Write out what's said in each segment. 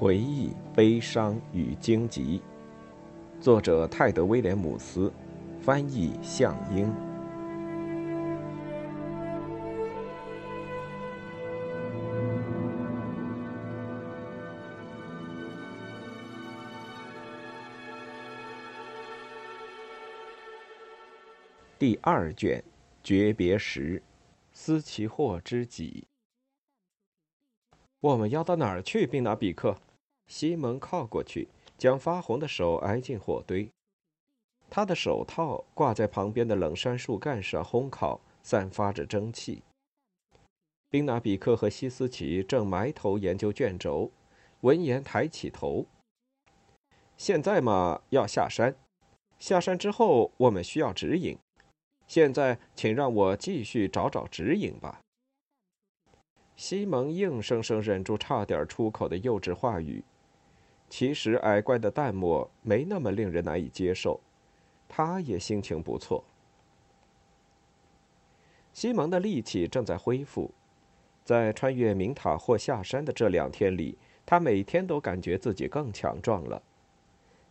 回忆、悲伤与荆棘，作者泰德·威廉姆斯，翻译向英。第二卷，诀别时，斯奇霍之己。我们要到哪儿去，宾纳比克？西蒙靠过去，将发红的手挨进火堆。他的手套挂在旁边的冷杉树干上烘烤，散发着蒸汽。宾纳比克和西斯奇正埋头研究卷轴，闻言抬起头。现在嘛，要下山。下山之后，我们需要指引。现在，请让我继续找找指引吧。西蒙硬生生忍住差点出口的幼稚话语。其实矮怪的淡漠没那么令人难以接受，他也心情不错。西蒙的力气正在恢复，在穿越明塔或下山的这两天里，他每天都感觉自己更强壮了。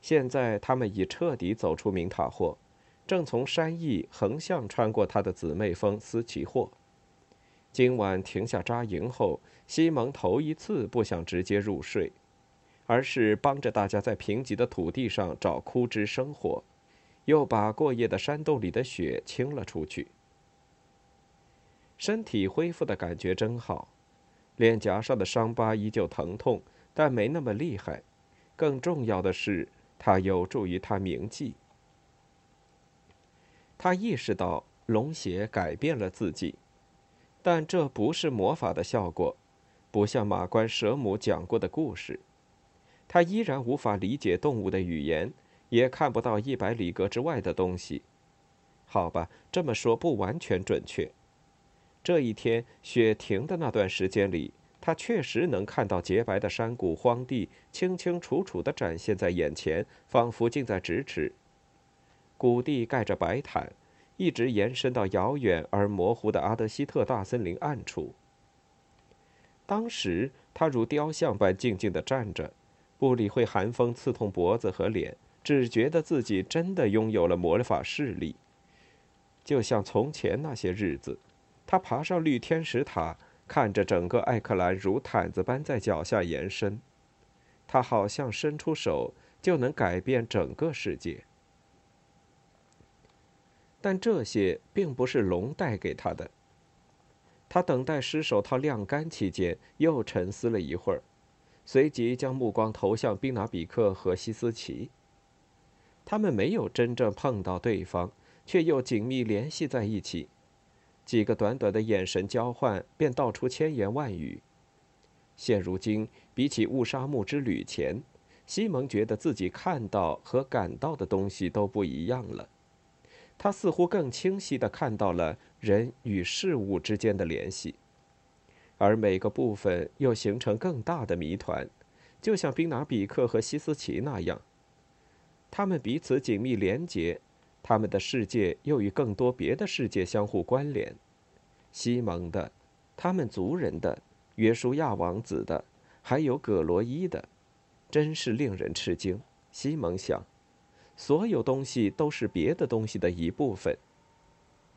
现在他们已彻底走出明塔霍，正从山翼横向穿过他的姊妹峰斯奇霍。今晚停下扎营后，西蒙头一次不想直接入睡。而是帮着大家在贫瘠的土地上找枯枝生火，又把过夜的山洞里的雪清了出去。身体恢复的感觉真好，脸颊上的伤疤依旧疼痛，但没那么厉害。更重要的是，它有助于他铭记。他意识到龙血改变了自己，但这不是魔法的效果，不像马关蛇母讲过的故事。他依然无法理解动物的语言，也看不到一百里格之外的东西。好吧，这么说不完全准确。这一天雪停的那段时间里，他确实能看到洁白的山谷、荒地清清楚楚地展现在眼前，仿佛近在咫尺。谷地盖着白毯，一直延伸到遥远而模糊的阿德希特大森林暗处。当时他如雕像般静静地站着。不理会寒风刺痛脖子和脸，只觉得自己真的拥有了魔法视力，就像从前那些日子。他爬上绿天使塔，看着整个艾克兰如毯子般在脚下延伸。他好像伸出手就能改变整个世界。但这些并不是龙带给他的。他等待湿手套晾干期间，又沉思了一会儿。随即将目光投向宾拿比克和西斯奇。他们没有真正碰到对方，却又紧密联系在一起。几个短短的眼神交换，便道出千言万语。现如今，比起雾沙木之旅前，西蒙觉得自己看到和感到的东西都不一样了。他似乎更清晰地看到了人与事物之间的联系。而每个部分又形成更大的谜团，就像宾拿比克和西斯奇那样。他们彼此紧密连结，他们的世界又与更多别的世界相互关联。西蒙的，他们族人的，约书亚王子的，还有葛罗伊的，真是令人吃惊。西蒙想，所有东西都是别的东西的一部分。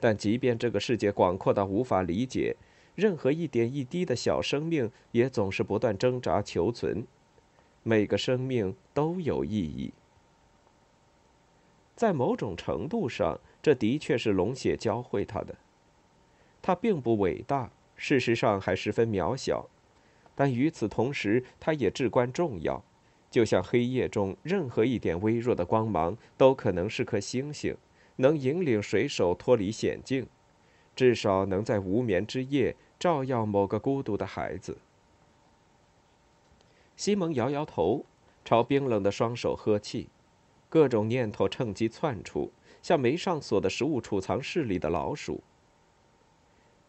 但即便这个世界广阔到无法理解。任何一点一滴的小生命也总是不断挣扎求存，每个生命都有意义。在某种程度上，这的确是龙血教会他的。他并不伟大，事实上还十分渺小，但与此同时，他也至关重要。就像黑夜中任何一点微弱的光芒都可能是颗星星，能引领水手脱离险境。至少能在无眠之夜照耀某个孤独的孩子。西蒙摇摇头，朝冰冷的双手呵气，各种念头趁机窜出，像没上锁的食物储藏室里的老鼠。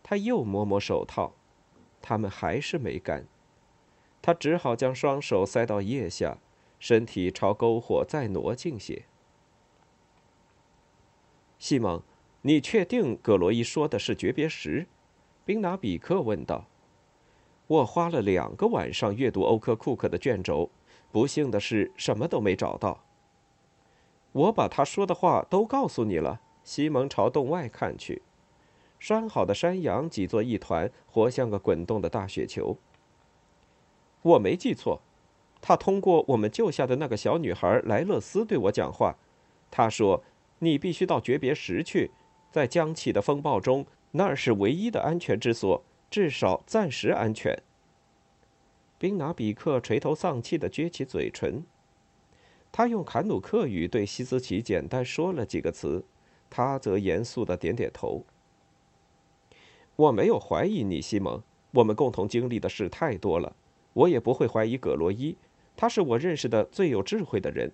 他又摸摸手套，它们还是没干。他只好将双手塞到腋下，身体朝篝火再挪近些。西蒙。你确定葛罗伊说的是诀别石？宾拿比克问道。我花了两个晚上阅读欧科库克的卷轴，不幸的是什么都没找到。我把他说的话都告诉你了。西蒙朝洞外看去，拴好的山羊挤作一团，活像个滚动的大雪球。我没记错，他通过我们救下的那个小女孩莱勒斯对我讲话。他说：“你必须到诀别石去，在将起的风暴中，那儿是唯一的安全之所，至少暂时安全。”宾拿比克垂头丧气地撅起嘴唇。他用坎努克语对西斯奇简单说了几个词，他则严肃地点点头。我没有怀疑你，西蒙。我们共同经历的事太多了。我也不会怀疑葛罗伊，他是我认识的最有智慧的人。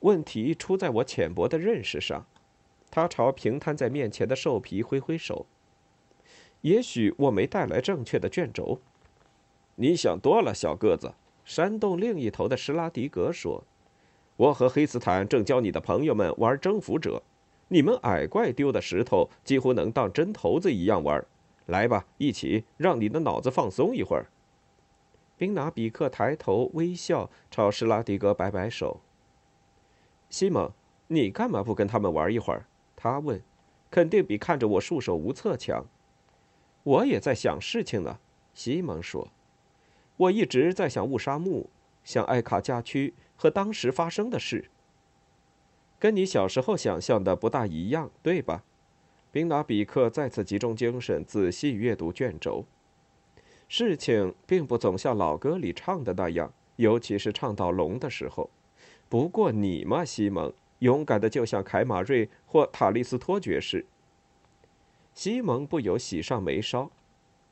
问题出在我浅薄的认识上。他朝平摊在面前的兽皮挥挥手。也许我没带来正确的卷轴。你想多了，小个子。山洞另一头的施拉迪格说：“我和黑斯坦正教你的朋友们玩征服者。你们矮怪丢的石头几乎能当针头子一样玩。来吧，一起让你的脑子放松一会儿。”宾拿比克抬头微笑，朝施拉迪格摆摆手。西蒙，你干嘛不跟他们玩一会儿？他问。肯定比看着我束手无策强。我也在想事情呢，西蒙说。我一直在想乌沙木，想艾卡加区和当时发生的事。跟你小时候想象的不大一样，对吧？宾拿比克再次集中精神，仔细阅读卷轴。事情并不总像老歌里唱的那样，尤其是唱到龙的时候。不过你嘛，西蒙，勇敢的就像凯马瑞或塔利斯托爵士。西蒙不由喜上眉梢。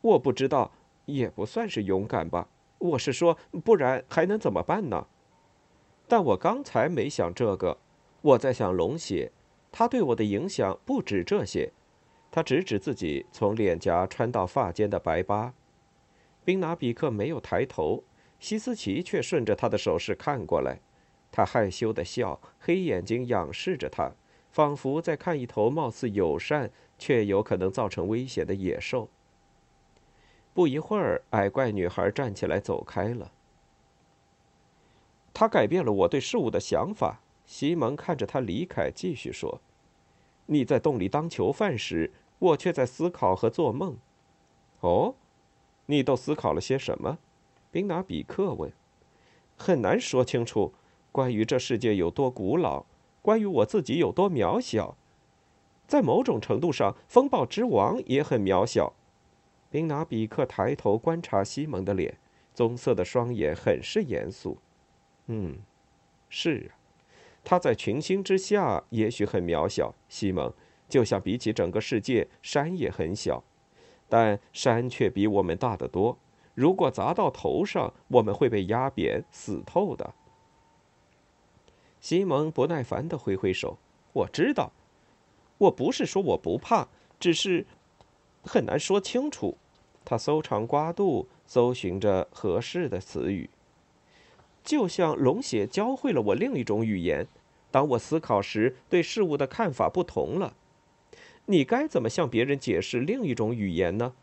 我不知道，也不算是勇敢吧。我是说，不然还能怎么办呢？但我刚才没想这个，我在想龙血，它对我的影响不止这些。他指指自己从脸颊穿到发间的白疤。宾拿比克没有抬头，西斯奇却顺着他的手势看过来。他害羞的笑，黑眼睛仰视着他，仿佛在看一头貌似友善却有可能造成危险的野兽。不一会儿，矮怪女孩站起来走开了。他改变了我对事物的想法。西蒙看着他离开，继续说：“你在洞里当囚犯时，我却在思考和做梦。”哦。你都思考了些什么？宾拿比克问。很难说清楚，关于这世界有多古老，关于我自己有多渺小。在某种程度上，风暴之王也很渺小。宾拿比克抬头观察西蒙的脸，棕色的双眼很是严肃。嗯，是啊，他在群星之下也许很渺小。西蒙，就像比起整个世界，山也很小。但山却比我们大得多。如果砸到头上，我们会被压扁、死透的。西蒙不耐烦地挥挥手：“我知道，我不是说我不怕，只是很难说清楚。”他搜肠刮肚，搜寻着合适的词语。就像龙血教会了我另一种语言，当我思考时，对事物的看法不同了。你该怎么向别人解释另一种语言呢？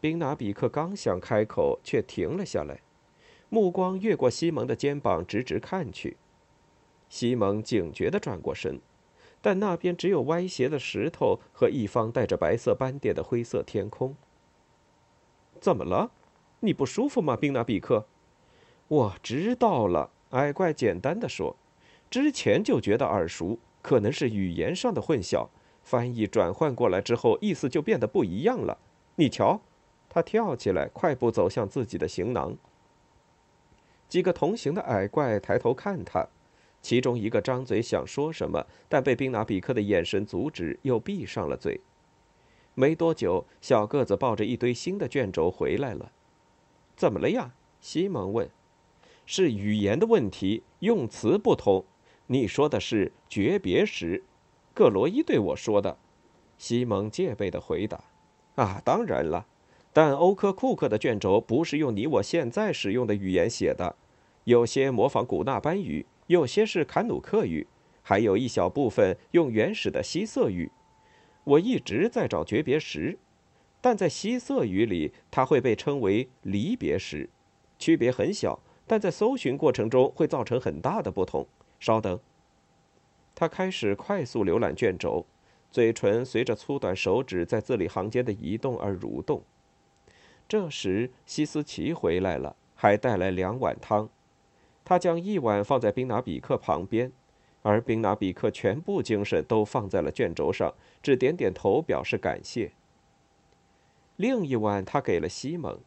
宾拿比克刚想开口，却停了下来，目光越过西蒙的肩膀，直直看去。西蒙警觉地转过身，但那边只有歪斜的石头和一方带着白色斑点的灰色天空。怎么了？你不舒服吗，宾纳比克？我知道了，矮怪简单的说，之前就觉得耳熟，可能是语言上的混淆。翻译转换过来之后，意思就变得不一样了。你瞧，他跳起来，快步走向自己的行囊。几个同行的矮怪抬头看他，其中一个张嘴想说什么，但被宾拿比克的眼神阻止，又闭上了嘴。没多久，小个子抱着一堆新的卷轴回来了。怎么了呀？西蒙问。是语言的问题，用词不同。你说的是诀别时。葛罗伊对我说的，西蒙戒备的回答：“啊，当然了，但欧科库克的卷轴不是用你我现在使用的语言写的，有些模仿古纳班语，有些是坎努克语，还有一小部分用原始的希瑟语。我一直在找诀别石，但在西瑟语里，它会被称为离别时，区别很小，但在搜寻过程中会造成很大的不同。稍等，他开始快速浏览卷轴，嘴唇随着粗短手指在字里行间的移动而蠕动。这时，西斯奇回来了，还带来两碗汤。他将一碗放在宾拿比克旁边，而宾拿比克全部精神都放在了卷轴上，只点点头表示感谢。另一碗他给了西蒙，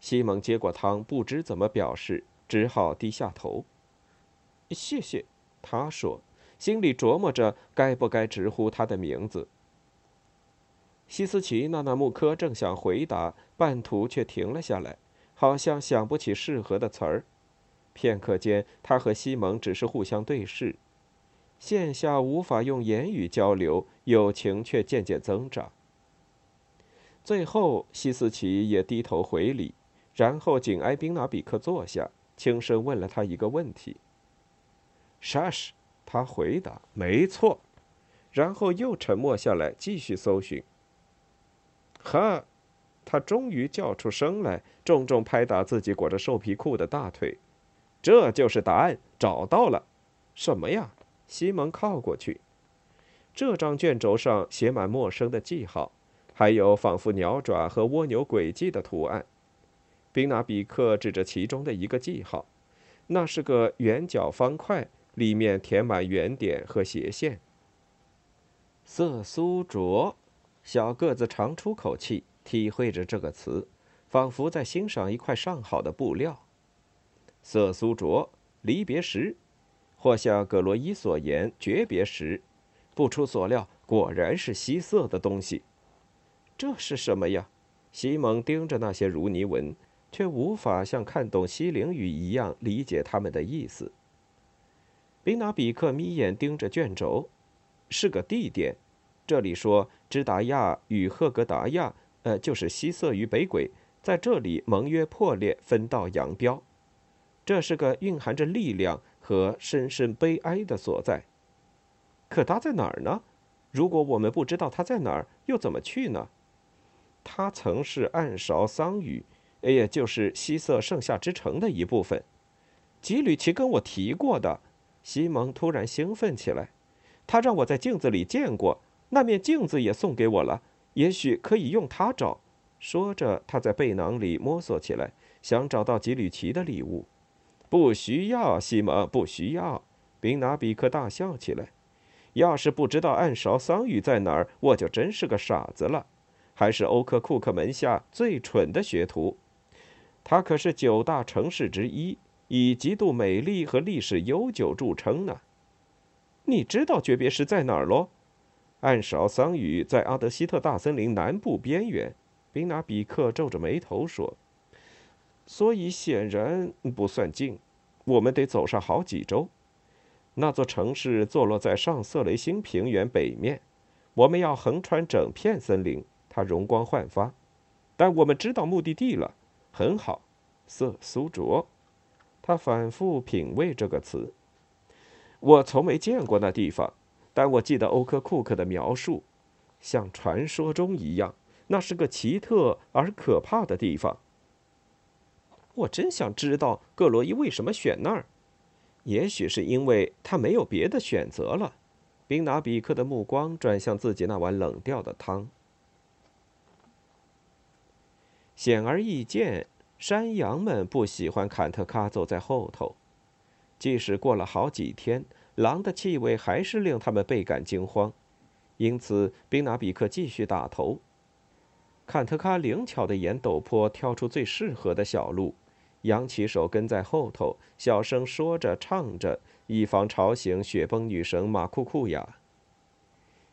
西蒙接过汤，不知怎么表示，只好低下头。谢谢，他说，心里琢磨着该不该直呼他的名字。西斯奇纳纳穆科正想回答，半途却停了下来，好像想不起适合的词儿。片刻间，他和西蒙只是互相对视，线下无法用言语交流，友情却渐渐增长。最后，西斯奇也低头回礼，然后紧挨宾拿比克坐下，轻声问了他一个问题。沙什，他回答：“没错。”然后又沉默下来，继续搜寻。哈，他终于叫出声来，重重拍打自己裹着兽皮裤的大腿。这就是答案，找到了。什么呀？西蒙靠过去。这张卷轴上写满陌生的记号。还有仿佛鸟爪和蜗牛轨迹的图案。宾纳比克指着其中的一个记号，那是个圆角方块，里面填满圆点和斜线。色苏卓，小个子长出口气，体会着这个词，仿佛在欣赏一块上好的布料。色苏卓，离别时，或像葛罗伊所言，诀别时。不出所料，果然是西色的东西。这是什么呀？西蒙盯着那些如尼文，却无法像看懂西陵语一样理解他们的意思。宾纳比克眯眼盯着卷轴，是个地点。这里说支达亚与赫格达亚，呃，就是西色与北轨，在这里盟约破裂，分道扬镳。这是个蕴含着力量和深深悲哀的所在。可他在哪儿呢？如果我们不知道他在哪儿，又怎么去呢？他曾是暗勺桑语，也就是西色盛夏之城的一部分。吉吕奇跟我提过的。西蒙突然兴奋起来，他让我在镜子里见过，那面镜子也送给我了，也许可以用它找。说着，他在背囊里摸索起来，想找到吉吕奇的礼物。不需要，西蒙，不需要。宾拿比克大笑起来。要是不知道暗勺桑语在哪儿，我就真是个傻子了。还是欧克库克门下最蠢的学徒，他可是九大城市之一，以极度美丽和历史悠久著称呢。你知道诀别石在哪儿喽？暗勺桑语在阿德希特大森林南部边缘。宾纳比克皱着眉头说：“所以显然不算近，我们得走上好几周。那座城市坐落在上色雷星平原北面，我们要横穿整片森林。”它容光焕发，但我们知道目的地了，很好。色苏卓，他反复品味这个词。我从没见过那地方，但我记得欧克库克的描述，像传说中一样，那是个奇特而可怕的地方。我真想知道格罗伊为什么选那儿，也许是因为他没有别的选择了。宾拿比克的目光转向自己那碗冷掉的汤。显而易见，山羊们不喜欢坎特卡走在后头。即使过了好几天，狼的气味还是令他们倍感惊慌。因此，宾拿比克继续打头。坎特卡灵巧地沿陡坡挑出最适合的小路，扬起手跟在后头，小声说着、唱着，以防吵醒雪崩女神马库库亚。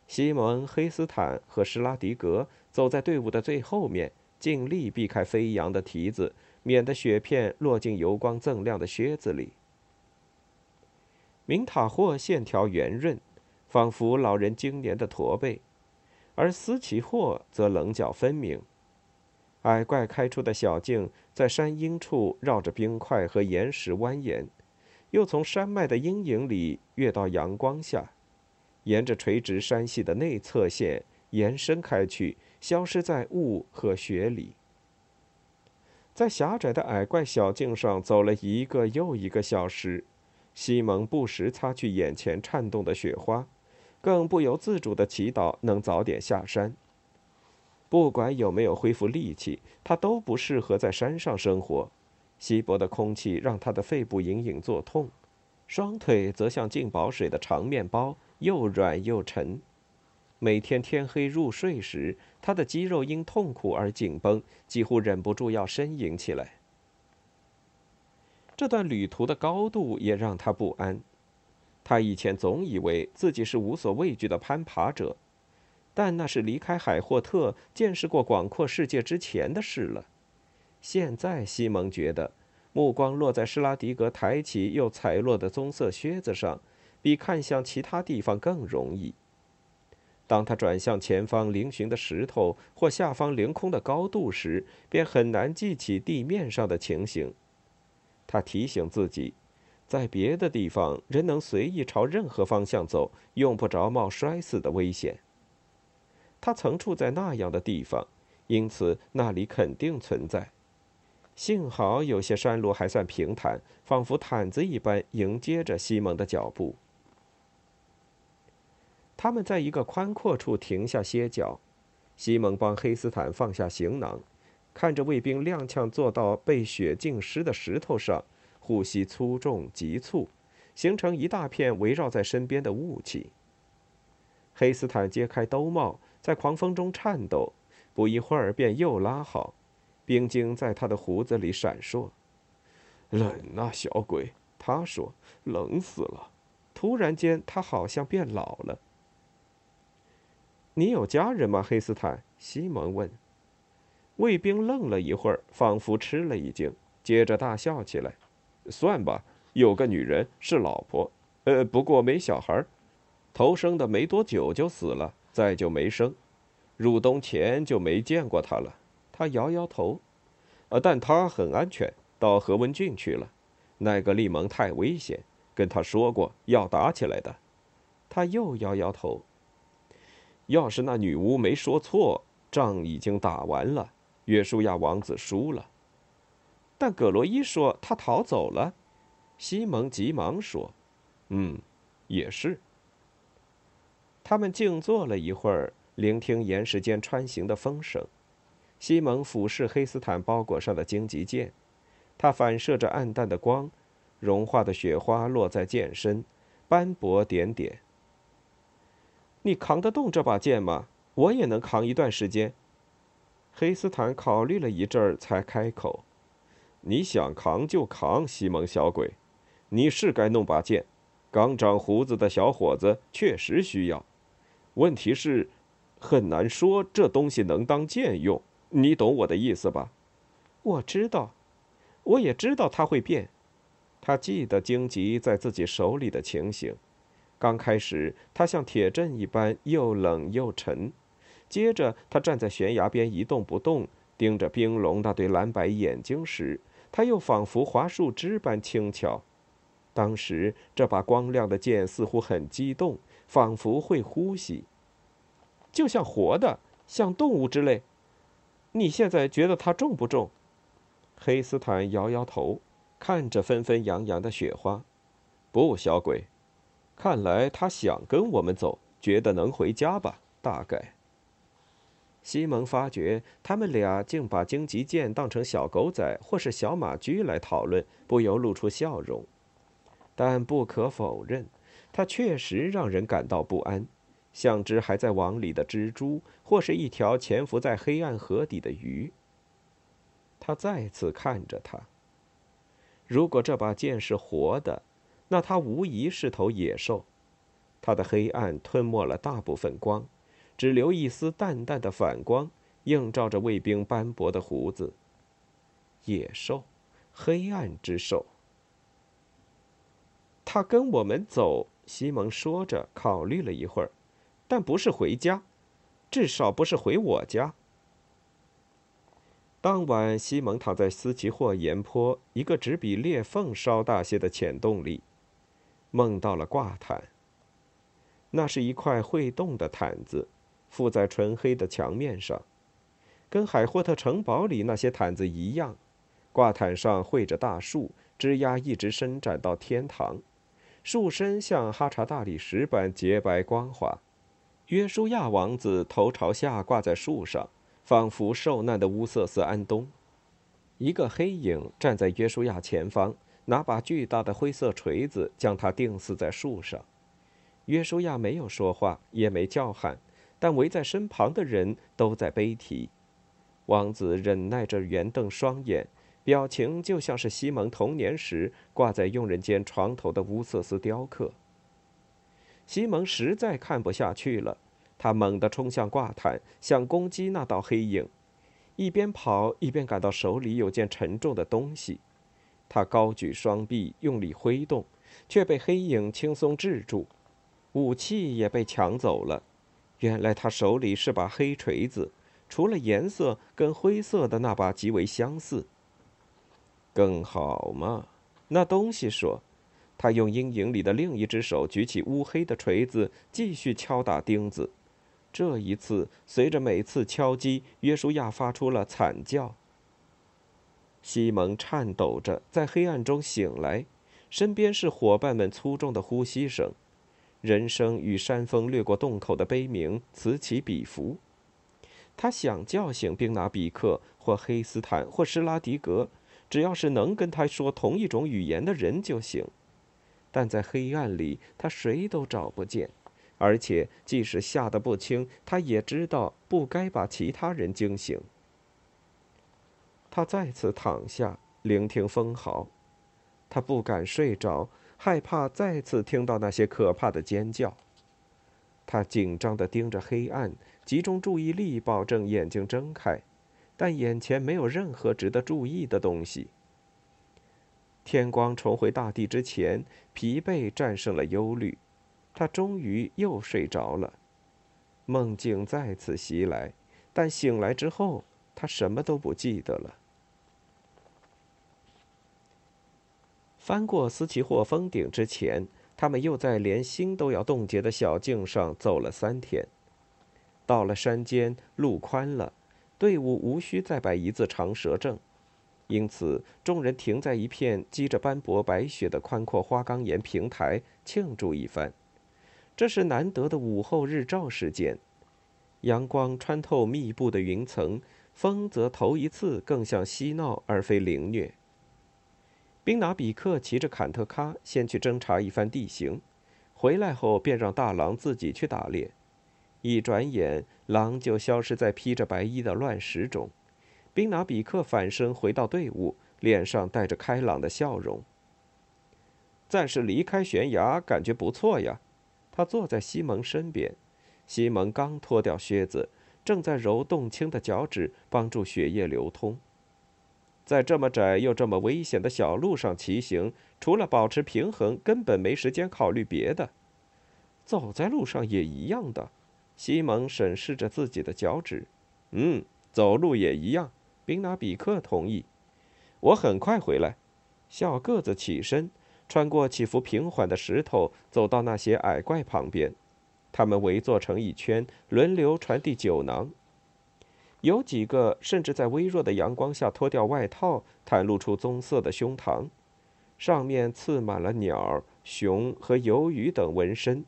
西蒙、黑斯坦和施拉迪格走在队伍的最后面。尽力避开飞扬的蹄子，免得雪片落进油光锃亮的靴子里。明塔霍线条圆润，仿佛老人经年的驼背，而斯奇霍则棱角分明。矮怪开出的小径在山阴处绕着冰块和岩石蜿蜒，又从山脉的阴影里跃到阳光下，沿着垂直山系的内侧线延伸开去，消失在雾和雪里。在狭窄的矮怪小径上走了一个又一个小时，西蒙不时擦去眼前颤动的雪花，更不由自主地祈祷能早点下山。不管有没有恢复力气，他都不适合在山上生活。稀薄的空气让他的肺部隐隐作痛，双腿则像浸饱水的长面包，又软又沉。每天天黑入睡时，他的肌肉因痛苦而紧绷，几乎忍不住要呻吟起来。这段旅途的高度也让他不安。他以前总以为自己是无所畏惧的攀爬者，但那是离开海霍特、见识过广阔世界之前的事了。现在，西蒙觉得，目光落在施拉迪格抬起又踩落的棕色靴子上，比看向其他地方更容易。当他转向前方嶙峋的石头或下方凌空的高度时，便很难记起地面上的情形。他提醒自己，在别的地方，人能随意朝任何方向走，用不着冒摔死的危险。他曾处在那样的地方，因此那里肯定存在。幸好有些山路还算平坦，仿佛毯子一般迎接着西蒙的脚步。他们在一个宽阔处停下歇脚，西蒙帮黑斯坦放下行囊，看着卫兵踉跄坐到被雪浸湿的石头上，呼吸粗重急促，形成一大片围绕在身边的雾气。黑斯坦揭开兜帽，在狂风中颤抖，不一会儿便又拉好，冰晶在他的胡子里闪烁。冷啊，小鬼，他说，冷死了。突然间，他好像变老了。你有家人吗，黑斯坦？西蒙问。卫兵愣了一会儿，仿佛吃了一惊，接着大笑起来：“算吧，有个女人是老婆，呃，不过没小孩，头生的没多久就死了，再就没生。入冬前就没见过他了。”他摇摇头：“呃，但他很安全，到何文俊去了。那个利蒙太危险，跟他说过要打起来的。”他又摇摇头。要是那女巫没说错，仗已经打完了，约书亚王子输了。但葛罗伊说他逃走了。西蒙急忙说：“嗯，也是。”他们静坐了一会儿，聆听岩石间穿行的风声。西蒙俯视黑斯坦包裹上的荆棘剑，它反射着暗淡的光，融化的雪花落在剑身，斑驳点点。你扛得动这把剑吗？我也能扛一段时间。黑斯坦考虑了一阵儿，才开口：“你想扛就扛，西蒙小鬼，你是该弄把剑。刚长胡子的小伙子确实需要。问题是，很难说这东西能当剑用。你懂我的意思吧？”我知道，我也知道它会变。他记得荆棘在自己手里的情形。刚开始，他像铁阵一般又冷又沉。接着，他站在悬崖边一动不动，盯着冰龙那对蓝白眼睛时，他又仿佛划树枝般轻巧。当时，这把光亮的剑似乎很激动，仿佛会呼吸，就像活的，像动物之类。你现在觉得它重不重？黑斯坦摇摇头，看着纷纷扬扬的雪花。不，小鬼。看来他想跟我们走，觉得能回家吧？大概。西蒙发觉他们俩竟把荆棘剑当成小狗仔或是小马驹来讨论，不由露出笑容。但不可否认，他确实让人感到不安，像只还在网里的蜘蛛，或是一条潜伏在黑暗河底的鱼。他再次看着他。如果这把剑是活的。那它无疑是头野兽，它的黑暗吞没了大部分光，只留一丝淡淡的反光，映照着卫兵斑驳的胡子。野兽，黑暗之兽。他跟我们走，西蒙说着，考虑了一会儿，但不是回家，至少不是回我家。当晚，西蒙躺在斯奇霍岩坡一个只比裂缝稍大些的浅洞里。梦到了挂毯。那是一块会动的毯子，附在纯黑的墙面上，跟海霍特城堡里那些毯子一样。挂毯上绘着大树，枝丫一直伸展到天堂，树身像哈查大理石般洁白光滑。约书亚王子头朝下挂在树上，仿佛受难的乌瑟斯安东。一个黑影站在约书亚前方，拿把巨大的灰色锤子将他钉死在树上。约书亚没有说话，也没叫喊，但围在身旁的人都在悲啼。王子忍耐着圆瞪双眼。表情就像是西蒙童年时挂在佣人间床头的乌瑟斯雕刻。西蒙实在看不下去了，他猛地冲向挂毯，想攻击那道黑影，一边跑一边感到手里有件沉重的东西。他高举双臂，用力挥动，却被黑影轻松制住，武器也被抢走了。原来他手里是把黑锤子，除了颜色跟灰色的那把极为相似。更好嘛，那东西说。他用阴影里的另一只手举起乌黑的锤子，继续敲打钉子。这一次，随着每次敲击，约书亚发出了惨叫。西蒙颤抖着在黑暗中醒来，身边是伙伴们粗重的呼吸声，人声与山风掠过洞口的悲鸣此起彼伏。他想叫醒宾拿比克，或黑斯坦，或施拉迪格。只要是能跟他说同一种语言的人就行，但在黑暗里，他谁都找不见，而且即使吓得不轻，他也知道不该把其他人惊醒。他再次躺下，聆听风嚎，他不敢睡着，害怕再次听到那些可怕的尖叫。他紧张地盯着黑暗，集中注意力，保证眼睛睁开。但眼前没有任何值得注意的东西。天光重回大地之前，疲惫战胜了忧虑，他终于又睡着了。梦境再次袭来，但醒来之后，他什么都不记得了。翻过斯奇霍峰顶之前，他们又在连心都要冻结的小径上走了三天。到了山间，路宽了。队伍无需再摆一字长蛇阵，因此众人停在一片积着斑驳白雪的宽阔花岗岩平台庆祝一番。这是难得的午后日照时间，阳光穿透密布的云层，风则头一次更像嬉闹而非凌虐。宾拿比克骑着坎特卡先去侦查一番地形，回来后便让大狼自己去打猎。一转眼，狼就消失在披着白衣的乱石中。宾拿比克反身回到队伍，脸上带着开朗的笑容。暂时离开悬崖，感觉不错呀。他坐在西蒙身边，西蒙刚脱掉靴子，正在揉冻青的脚趾，帮助血液流通。在这么窄又这么危险的小路上骑行，除了保持平衡，根本没时间考虑别的。走在路上也一样的。西蒙审视着自己的脚趾，嗯，走路也一样。宾纳比克同意。我很快回来。小个子起身，穿过起伏平缓的石头，走到那些矮怪旁边。他们围坐成一圈，轮流传递酒囊。有几个甚至在微弱的阳光下脱掉外套，袒露出棕色的胸膛，上面刺满了鸟、熊和鱿鱼等纹身。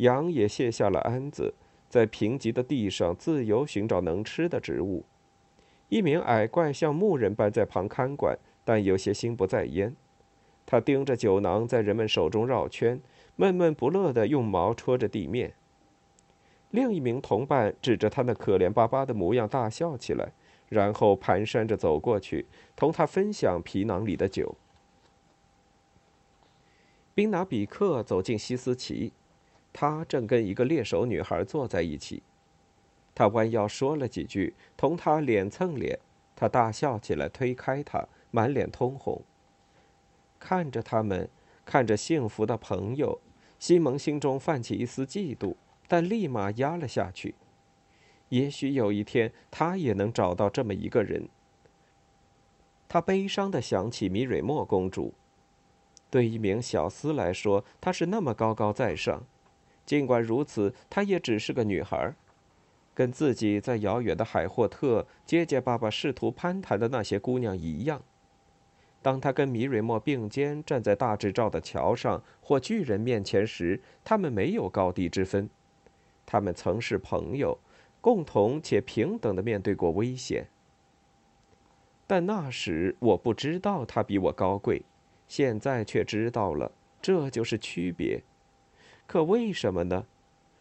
羊也卸下了鞍子，在贫瘠的地上自由寻找能吃的植物。一名矮怪像牧人般在旁看管，但有些心不在焉。他盯着酒囊在人们手中绕圈，闷闷不乐地用毛戳着地面。另一名同伴指着他那可怜巴巴的模样大笑起来，然后蹒跚着走过去，同他分享皮囊里的酒。宾拿比克走进西斯奇。他正跟一个猎手女孩坐在一起，他弯腰说了几句，同她脸蹭脸，他大笑起来，推开她，满脸通红。看着他们，看着幸福的朋友，西蒙心中泛起一丝嫉妒，但立马压了下去。也许有一天，他也能找到这么一个人。他悲伤地想起米蕊莫公主，对一名小厮来说，她是那么高高在上。尽管如此，她也只是个女孩。跟自己在遥远的海霍特结结巴巴试图攀谈的那些姑娘一样。当她跟米瑞莫并肩站在大智照的桥上或巨人面前时，他们没有高低之分，他们曾是朋友，共同且平等的面对过危险。但那时我不知道他比我高贵，现在却知道了，这就是区别。可为什么呢？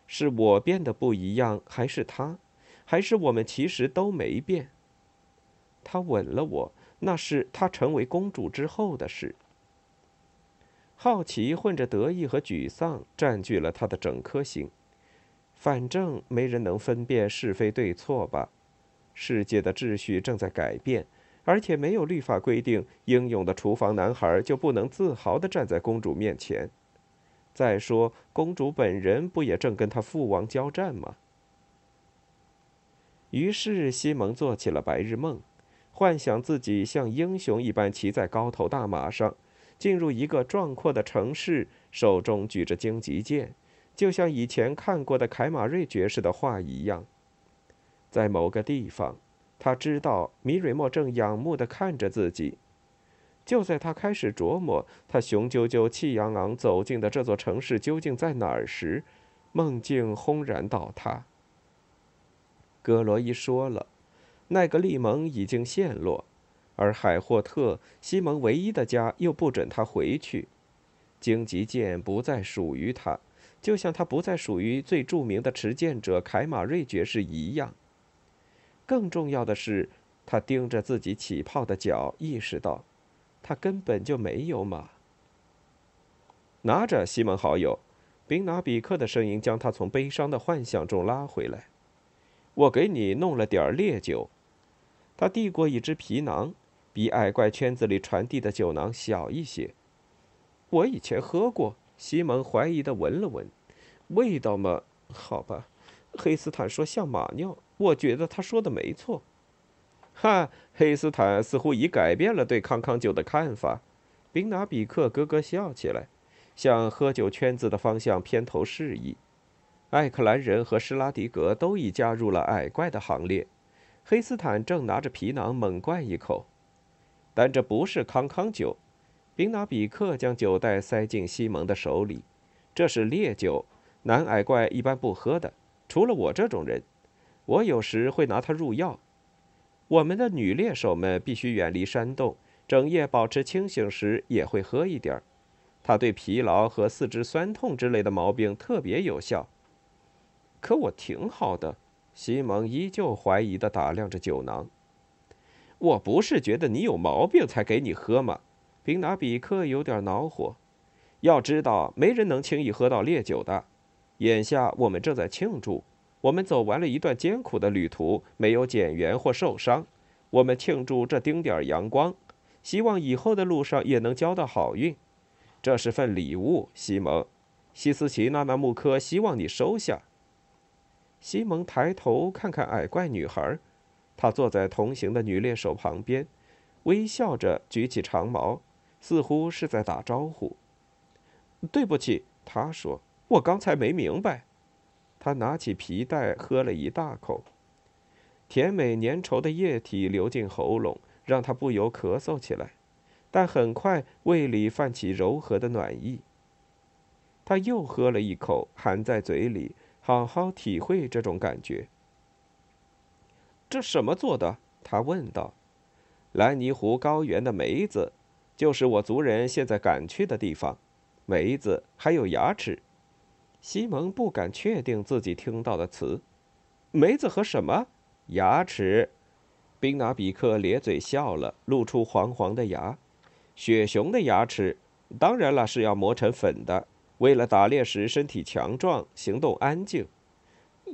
是我变得不一样，还是他？还是我们其实都没变？他吻了我。那是他成为公主之后的事。好奇混着得意和沮丧占据了他的整颗心。反正没人能分辨是非对错吧？世界的秩序正在改变，而且没有律法规定英勇的厨房男孩就不能自豪地站在公主面前。再说，公主本人不也正跟他父王交战吗？于是西蒙做起了白日梦。幻想自己像英雄一般骑在高头大马上，进入一个壮阔的城市，手中举着荆棘剑，就像以前看过的凯马瑞爵士的画一样。在某个地方，他知道米瑞莫正仰慕地看着自己。就在他开始琢磨他雄赳赳、气昂昂走进的这座城市究竟在哪儿时，梦境轰然倒塌。格罗伊说了。奈格利蒙已经陷落，而海霍特西蒙唯一的家又不准他回去。荆棘剑不再属于他，就像他不再属于最著名的持剑者凯马瑞爵士一样。更重要的是，他盯着自己起泡的脚，意识到，他根本就没有马。拿着，西蒙好友，宾拿比克的声音将他从悲伤的幻想中拉回来。我给你弄了点烈酒。他递过一只皮囊，比矮怪圈子里传递的酒囊小一些。我以前喝过。西蒙怀疑的闻了闻，味道嘛，好吧。黑斯坦说像马尿，我觉得他说的没错。哈，黑斯坦似乎已改变了对康康酒的看法。宾拿比克咯咯笑起来，向喝酒圈子的方向偏头示意。艾克兰人和施拉迪格都已加入了矮怪的行列。黑斯坦正拿着皮囊猛灌一口，但这不是康康酒。宾纳比克将酒袋塞进西蒙的手里，这是烈酒，男矮怪一般不喝的，除了我这种人。我有时会拿它入药。我们的女猎手们必须远离山洞，整夜保持清醒时也会喝一点儿。它对疲劳和四肢酸痛之类的毛病特别有效。可我挺好的。西蒙依旧怀疑地打量着酒囊。“我不是觉得你有毛病才给你喝吗？”宾拿比克有点恼火。“要知道，没人能轻易喝到烈酒的。眼下我们正在庆祝，我们走完了一段艰苦的旅途，没有减员或受伤。我们庆祝这丁点儿阳光，希望以后的路上也能交到好运。这是份礼物，西蒙。西斯奇纳纳穆科希望你收下。”西蒙抬头看看矮怪女孩，她坐在同行的女猎手旁边，微笑着举起长矛，似乎是在打招呼。对不起，她说：“我刚才没明白。”他拿起皮带喝了一大口，甜美粘稠的液体流进喉咙，让他不由咳嗽起来，但很快胃里泛起柔和的暖意。他又喝了一口，含在嘴里。好好体会这种感觉。这什么做的？他问道。兰尼湖高原的梅子，就是我族人现在赶去的地方。梅子还有牙齿。西蒙不敢确定自己听到的词。梅子和什么？牙齿。宾拿比克咧嘴笑了，露出黄黄的牙。雪熊的牙齿，当然了，是要磨成粉的。为了打猎时身体强壮，行动安静，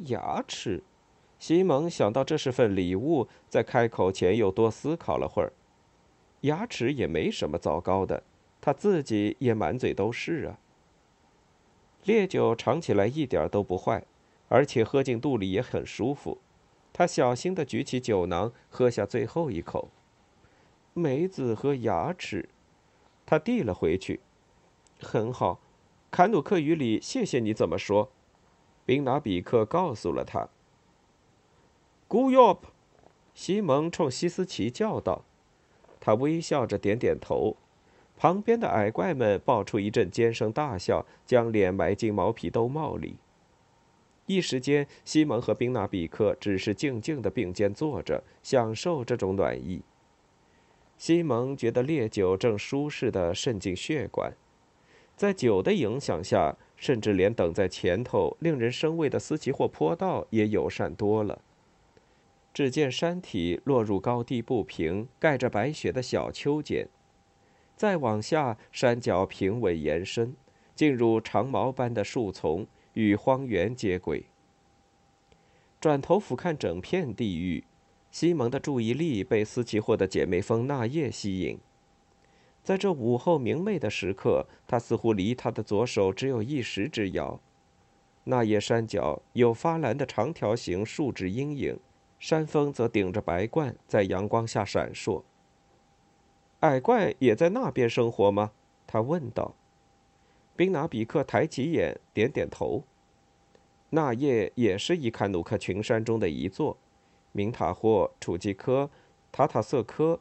牙齿。西蒙想到这是份礼物，在开口前又多思考了会儿。牙齿也没什么糟糕的，他自己也满嘴都是啊。烈酒尝起来一点都不坏，而且喝进肚里也很舒服。他小心地举起酒囊，喝下最后一口。梅子和牙齿，他递了回去。很好。坎努克语里“谢谢你”怎么说？宾拿比克告诉了他。Go up！西蒙冲西斯奇叫道。他微笑着点点头。旁边的矮怪们爆出一阵尖声大笑，将脸埋进毛皮兜帽里。一时间，西蒙和宾纳比克只是静静地并肩坐着，享受这种暖意。西蒙觉得烈酒正舒适地渗进血管，在酒的影响下，甚至连等在前头令人生畏的斯奇霍坡道也友善多了。只见山体落入高低不平、盖着白雪的小丘间。再往下，山脚平稳延伸，进入长毛般的树丛，与荒原接轨。转头俯瞰整片地域，西蒙的注意力被斯奇霍的姐妹蜂纳叶吸引。在这午后明媚的时刻，他似乎离他的左手只有一时之遥。那叶山脚有发蓝的长条形树枝阴影，山峰则顶着白冠，在阳光下闪烁。矮怪也在那边生活吗？他问道。宾拿比克抬起眼，点点头。那叶也是伊坎努克群山中的一座，明塔霍、楚基科、塔塔瑟科、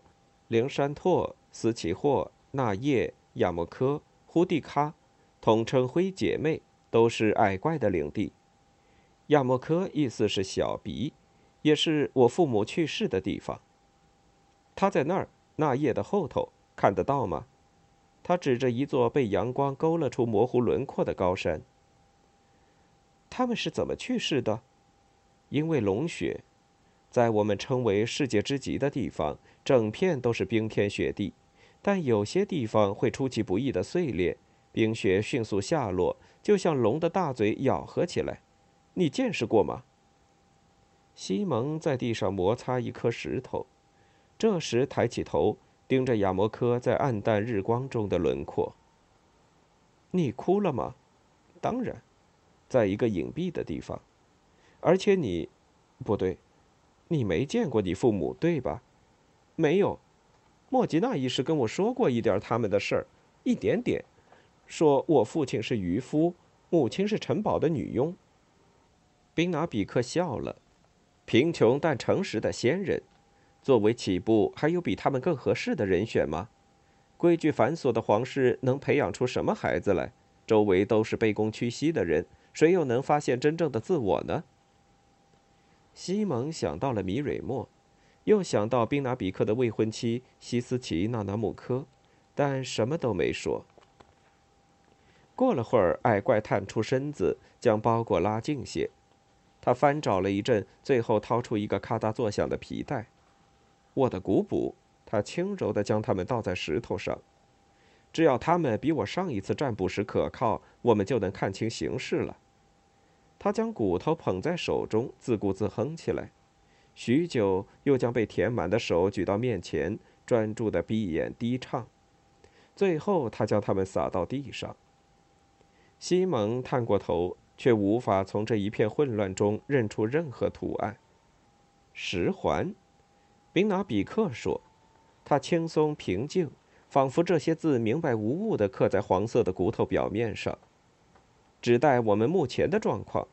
灵山拓、斯奇霍、那叶、亚莫科、呼蒂卡，统称灰姐妹，都是矮怪的领地。亚莫科意思是小鼻，也是我父母去世的地方。他在那儿。那叶的后头看得到吗？他指着一座被阳光勾勒出模糊轮廓的高山。他们是怎么去世的？因为龙雪，在我们称为世界之极的地方，整片都是冰天雪地，但有些地方会出其不意的碎裂，冰雪迅速下落，就像龙的大嘴咬合起来。你见识过吗？西蒙在地上摩擦一颗石头。这时抬起头，盯着亚摩科在暗淡日光中的轮廓。你哭了吗？当然，在一个隐蔽的地方。而且你，不对，你没见过你父母，对吧？没有。莫吉娜医师跟我说过一点他们的事儿，一点点。说我父亲是渔夫，母亲是城堡的女佣。宾拿比克笑了，贫穷但诚实的仙人。作为起步，还有比他们更合适的人选吗？规矩繁琐的皇室能培养出什么孩子来？周围都是卑躬屈膝的人，谁又能发现真正的自我呢？西蒙想到了米蕊莫，又想到宾拿比克的未婚妻西斯奇纳纳穆科，但什么都没说。过了会儿，矮怪探出身子，将包裹拉近些。他翻找了一阵，最后掏出一个咔嗒作响的皮带。我的鼓补，他轻柔地将它们倒在石头上。只要它们比我上一次占卜时可靠，我们就能看清形势了。他将骨头捧在手中，自顾自哼起来。许久，又将被填满的手举到面前，专注地闭眼低唱。最后，他将它们撒到地上。西蒙探过头，却无法从这一片混乱中认出任何图案。十环。宾拿比克说：“他轻松平静，仿佛这些字明白无误地刻在黄色的骨头表面上。只待我们目前的状况，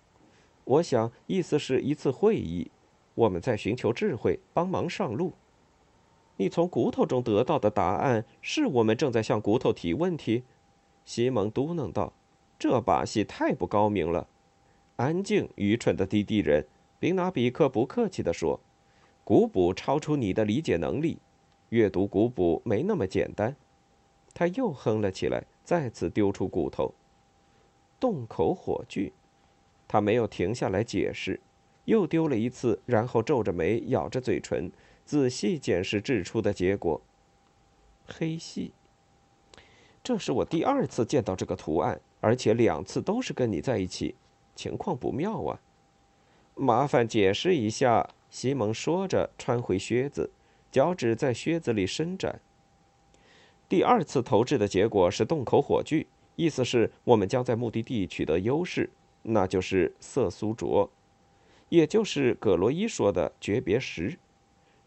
我想意思是一次会议，我们在寻求智慧，帮忙上路。你从骨头中得到的答案是我们正在向骨头提问题。”西蒙嘟囔道：“这把戏太不高明了。”安静，愚蠢的低地人。”宾拿比克不客气地说。古卜超出你的理解能力，阅读古卜没那么简单。他又哼了起来，再次丢出骨头。洞口火炬，他没有停下来解释，又丢了一次，然后皱着眉，咬着嘴唇，仔细检视掷出的结果。黑细，这是我第二次见到这个图案，而且两次都是跟你在一起，情况不妙啊！麻烦解释一下。西蒙说着，穿回靴子，脚趾在靴子里伸展。第二次投掷的结果是洞口火炬，意思是我们将在目的地取得优势，那就是色苏卓，也就是葛罗伊说的诀别石。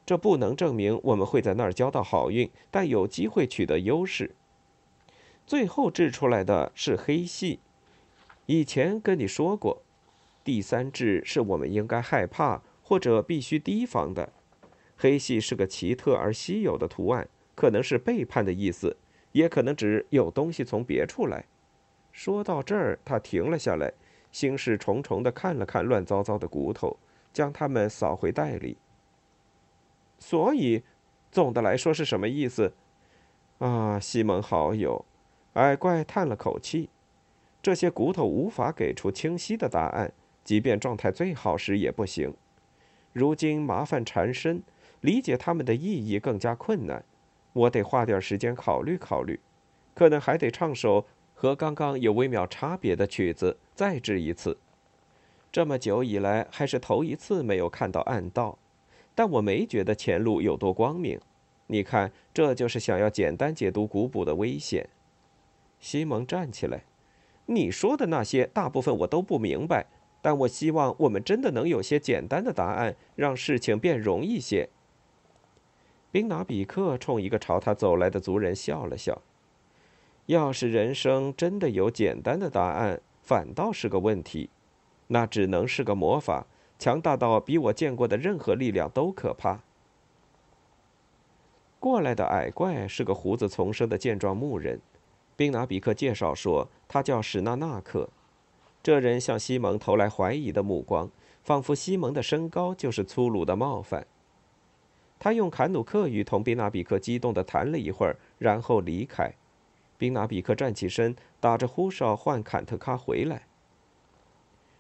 这不能证明我们会在那儿交到好运，但有机会取得优势。最后掷出来的是黑细，以前跟你说过，第三掷是我们应该害怕。或者必须提防的。黑系是个奇特而稀有的图案，可能是背叛的意思，也可能指有东西从别处来。说到这儿，他停了下来，心事重重地看了看乱糟糟的骨头，将它们扫回袋里。所以，总的来说是什么意思？啊，西蒙好友，矮怪叹了口气。这些骨头无法给出清晰的答案，即便状态最好时也不行。如今麻烦缠身，理解它们的意义更加困难。我得花点时间考虑考虑，可能还得唱首和刚刚有微妙差别的曲子，再治一次。这么久以来，还是头一次没有看到暗道，但我没觉得前路有多光明。你看，这就是想要简单解读古卜的危险。西蒙站起来，你说的那些大部分我都不明白，但我希望我们真的能有些简单的答案，让事情变容易些。宾拿比克冲一个朝他走来的族人笑了笑。要是人生真的有简单的答案，反倒是个问题。那只能是个魔法，强大到比我见过的任何力量都可怕。过来的矮怪是个胡子丛生的健壮牧人，宾拿比克介绍说，他叫史纳纳克。这人向西蒙投来怀疑的目光，仿佛西蒙的身高就是粗鲁的冒犯。他用坎努克语同宾拿比克激动地谈了一会儿，然后离开。宾拿比克站起身，打着呼哨唤坎特卡回来。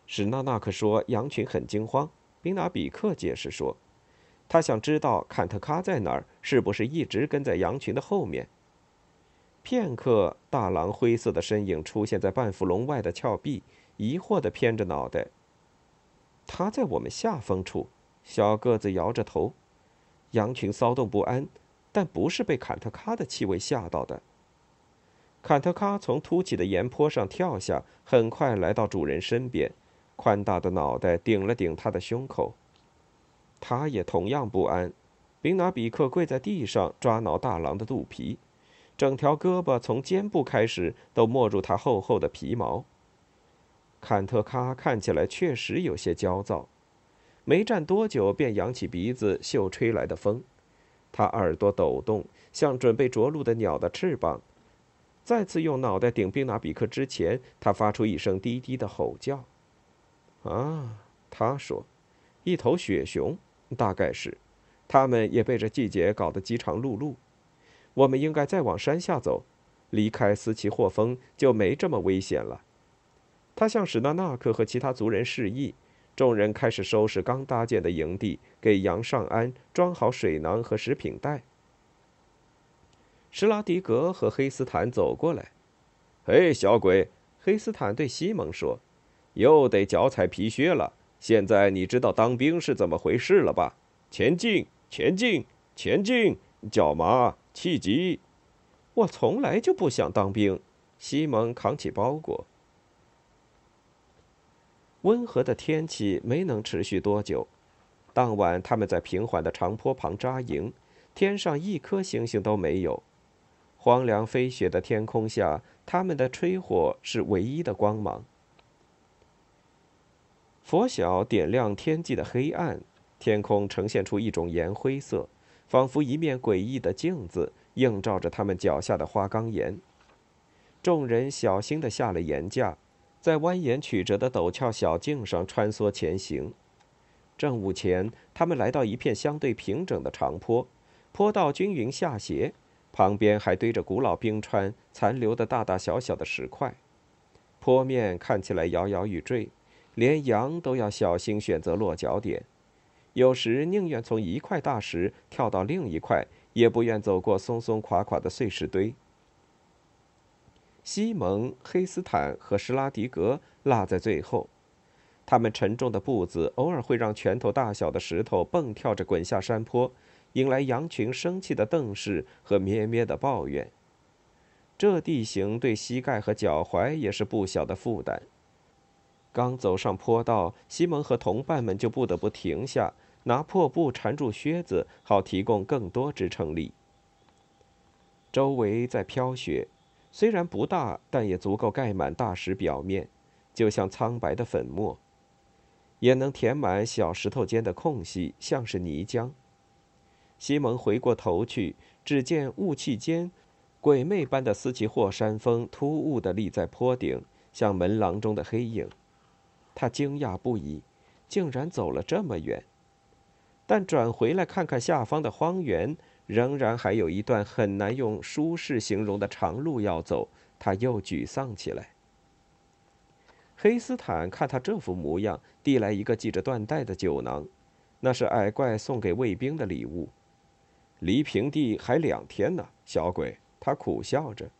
史纳纳克说：“羊群很惊慌。”宾拿比克解释说。他想知道坎特卡在哪儿，是不是一直跟在羊群的后面？片刻，大狼灰色的身影出现在半幅笼外的峭壁，疑惑地偏着脑袋。他在我们下风处，小个子摇着头。羊群骚动不安，但不是被坎特卡的气味吓到的。坎特卡从凸起的岩坡上跳下，很快来到主人身边，宽大的脑袋顶了顶他的胸口。他也同样不安。宾拿比克跪在地上抓挠大狼的肚皮，整条胳膊从肩部开始都没入他厚厚的皮毛。坎特卡看起来确实有些焦躁，没站多久便扬起鼻子嗅吹来的风。他耳朵抖动，像准备着陆的鸟的翅膀。再次用脑袋顶宾拿比克之前，他发出一声低低的吼叫。啊，他说，一头雪熊。大概是，他们也被这季节搞得饥肠辘辘。我们应该再往山下走，离开斯奇霍峰就没这么危险了。他向史纳纳克和其他族人示意，众人开始收拾刚搭建的营地，给羊上鞍，装好水囊和食品袋。施拉迪格和黑斯坦走过来。“嘿，小鬼！”黑斯坦对西蒙说，“又得脚踩皮靴了。”现在你知道当兵是怎么回事了吧？前进，前进，前进！脚麻，气急。我从来就不想当兵。西蒙扛起包裹。温和的天气没能持续多久。当晚，他们在平缓的长坡旁扎营，天上一颗星星都没有。荒凉飞雪的天空下，他们的吹火是唯一的光芒。佛晓点亮天际的黑暗，天空呈现出一种盐灰色，仿佛一面诡异的镜子，映照着他们脚下的花岗岩。众人小心地下了岩架，在蜿蜒曲折的陡峭小径上穿梭前行。正午前，他们来到一片相对平整的长坡，坡道均匀下斜，旁边还堆着古老冰川残留的大大小小的石块，坡面看起来摇摇欲坠。连羊都要小心选择落脚点，有时宁愿从一块大石跳到另一块，也不愿走过松松垮垮的碎石堆。西蒙、黑斯坦和施拉迪格落在最后，他们沉重的步子偶尔会让拳头大小的石头蹦跳着滚下山坡，引来羊群生气的瞪视和咩咩的抱怨。这地形对膝盖和脚踝也是不小的负担。刚走上坡道，西蒙和同伴们就不得不停下，拿破布缠住靴子，好提供更多支撑力。周围在飘雪，虽然不大，但也足够盖满大石表面，就像苍白的粉末。也能填满小石头间的空隙，像是泥浆。西蒙回过头去，只见雾气间，鬼魅般的斯奇霍山峰突兀地立在坡顶，像门廊中的黑影。他惊讶不已，竟然走了这么远。但转回来看看下方的荒原，仍然还有一段很难用舒适形容的长路要走。他又沮丧起来。黑斯坦看他这副模样，递来一个系着缎带的酒囊，那是矮怪送给卫兵的礼物。离平地还两天呢，小鬼。他苦笑着，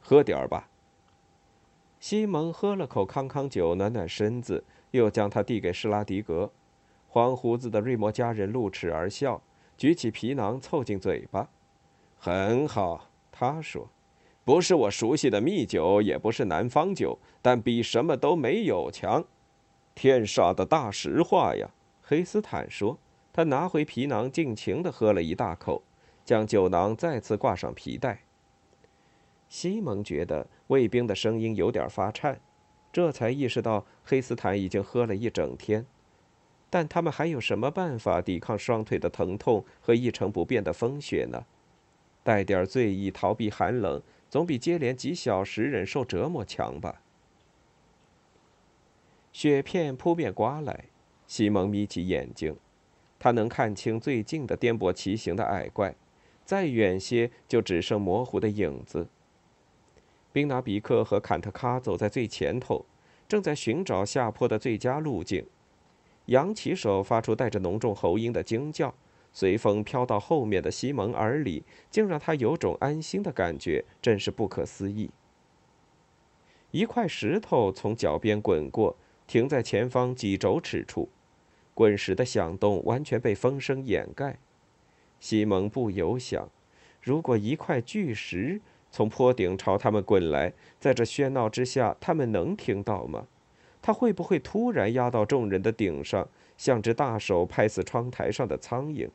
喝点儿吧。西蒙喝了口康康酒，暖暖身子，又将它递给施拉迪格。黄胡子的瑞摩家人露齿而笑，举起皮囊凑近嘴巴。很好，他说。不是我熟悉的蜜酒，也不是南方酒，但比什么都没有强。天煞的大实话呀！黑斯坦说。他拿回皮囊，尽情地喝了一大口，将酒囊再次挂上皮带。西蒙觉得卫兵的声音有点发颤，这才意识到黑斯坦已经喝了一整天。但他们还有什么办法抵抗双腿的疼痛和一成不变的风雪呢？带点醉意逃避寒冷。总比接连几小时忍受折磨强吧。雪片扑面刮来，西蒙眯起眼睛，他能看清最近的颠簸骑行的矮怪，再远些就只剩模糊的影子。宾拿比克和坎特卡走在最前头，正在寻找下坡的最佳路径。扬起手发出带着浓重喉音的惊叫。随风飘到后面的西蒙耳里，竟让他有种安心的感觉，真是不可思议。一块石头从脚边滚过，停在前方几肘尺处，滚石的响动完全被风声掩盖。西蒙不由想：如果一块巨石从坡顶朝他们滚来，在这喧闹之下，他们能听到吗？他会不会突然压到众人的顶上，像只大手拍死窗台上的苍蝇？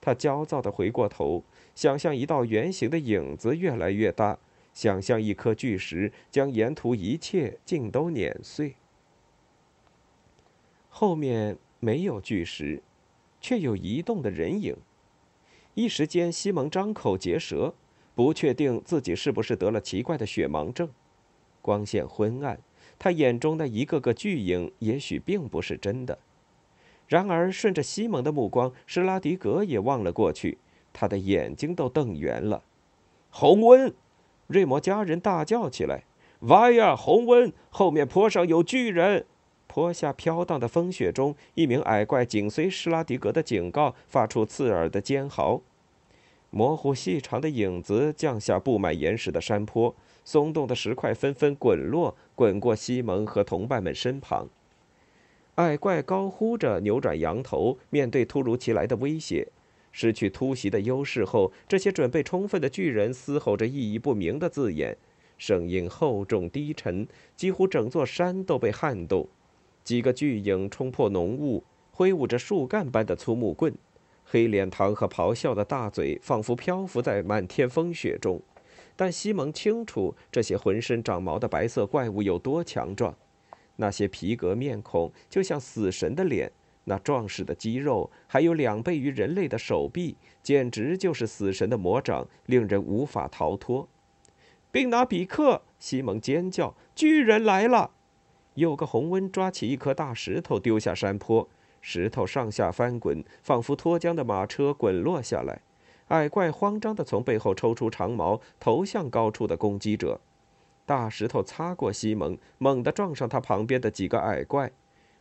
他焦躁地回过头，想象一道圆形的影子越来越大，想象一颗巨石将沿途一切尽都碾碎。后面没有巨石，却有移动的人影。一时间，西蒙张口结舌，不确定自己是不是得了奇怪的血盲症。光线昏暗，他眼中的一个个巨影也许并不是真的。然而，顺着西蒙的目光，施拉迪格也望了过去，他的眼睛都瞪圆了。红温，瑞摩家人大叫起来：“哇呀，红温！后面坡上有巨人！”坡下飘荡的风雪中，一名矮怪紧随施拉迪格的警告，发出刺耳的尖嚎。模糊细长的影子降下布满岩石的山坡，松动的石块纷纷滚落，滚过西蒙和同伴们身旁。矮怪高呼着，扭转羊头，面对突如其来的威胁。失去突袭的优势后，这些准备充分的巨人嘶吼着意义不明的字眼，声音厚重低沉，几乎整座山都被撼动。几个巨影冲破浓雾，挥舞着树干般的粗木棍，黑脸膛和咆哮的大嘴仿佛漂浮在漫天风雪中。但西蒙清楚，这些浑身长毛的白色怪物有多强壮。那些皮革面孔就像死神的脸，那壮实的肌肉，还有两倍于人类的手臂，简直就是死神的魔掌，令人无法逃脱。并拿比克，西蒙尖叫：“巨人来了！”有个红温抓起一颗大石头丢下山坡，石头上下翻滚，仿佛脱缰的马车滚落下来。矮怪慌张地从背后抽出长矛，投向高处的攻击者。大石头擦过西蒙，猛地撞上他旁边的几个矮怪。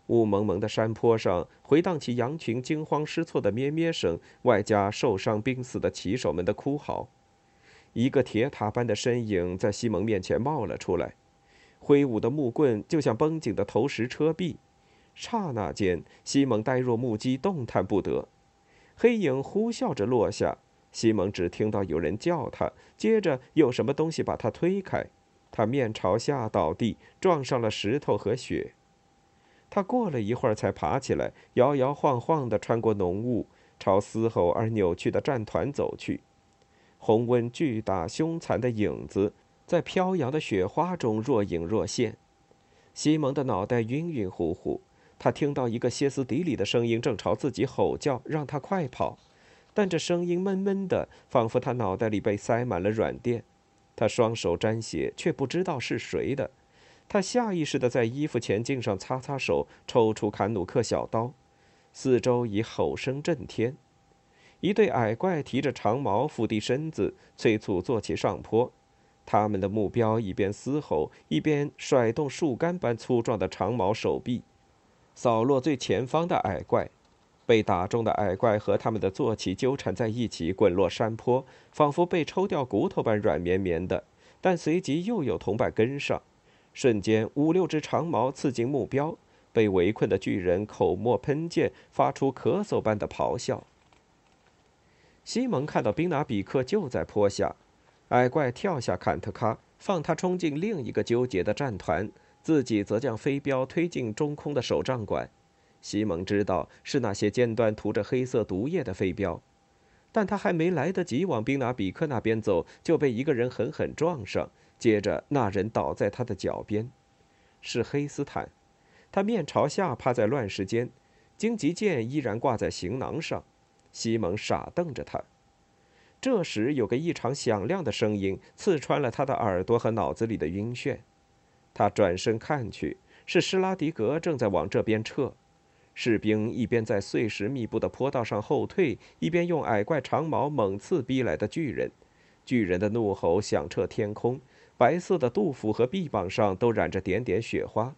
雾蒙蒙的山坡上回荡起羊群惊慌失措的咩咩声，外加受伤濒死的骑手们的哭嚎。一个铁塔般的身影在西蒙面前冒了出来，挥舞的木棍就像绷紧的投石车臂。刹那间，西蒙呆若木鸡，动弹不得。黑影呼啸着落下，西蒙只听到有人叫他，接着有什么东西把他推开。他面朝下倒地，撞上了石头和雪。他过了一会儿才爬起来，摇摇晃晃地穿过浓雾，朝嘶吼而扭曲的战团走去。红温巨大凶残的影子在飘扬的雪花中若隐若现。西蒙的脑袋晕晕乎乎，他听到一个歇斯底里的声音正朝自己吼叫，让他快跑。但这声音闷闷的，仿佛他脑袋里被塞满了软垫。他双手沾血，却不知道是谁的。他下意识地在衣服前襟上擦擦手，抽出坎努克小刀。四周已吼声震天。一对矮怪提着长矛，伏低身子，催促坐起上坡。他们的目标一边嘶吼，一边甩动树干般粗壮的长矛手臂，扫落最前方的矮怪。被打中的矮怪和他们的坐骑纠缠在一起，滚落山坡，仿佛被抽掉骨头般软绵绵的。但随即又有同伴跟上，瞬间五六只长矛刺进目标，被围困的巨人口沫喷溅，发出咳嗽般的咆哮。西蒙看到宾拿比克就在坡下，矮怪跳下坎特卡，放他冲进另一个纠结的战团，自己则将飞镖推进中空的手杖管。西蒙知道是那些尖端涂着黑色毒液的飞镖，但他还没来得及往宾拿比克那边走，就被一个人狠狠撞上，接着那人倒在他的脚边，是黑斯坦，他面朝下趴在乱石间，荆棘剑依然挂在行囊上。西蒙傻瞪着他。这时，有个异常响亮的声音刺穿了他的耳朵和脑子里的晕眩。他转身看去，是施拉迪格正在往这边撤。士兵一边在碎石密布的坡道上后退，一边用矮怪长矛猛刺逼来的巨人。巨人的怒吼响彻天空，白色的肚腹和臂膀上都染着点点雪花。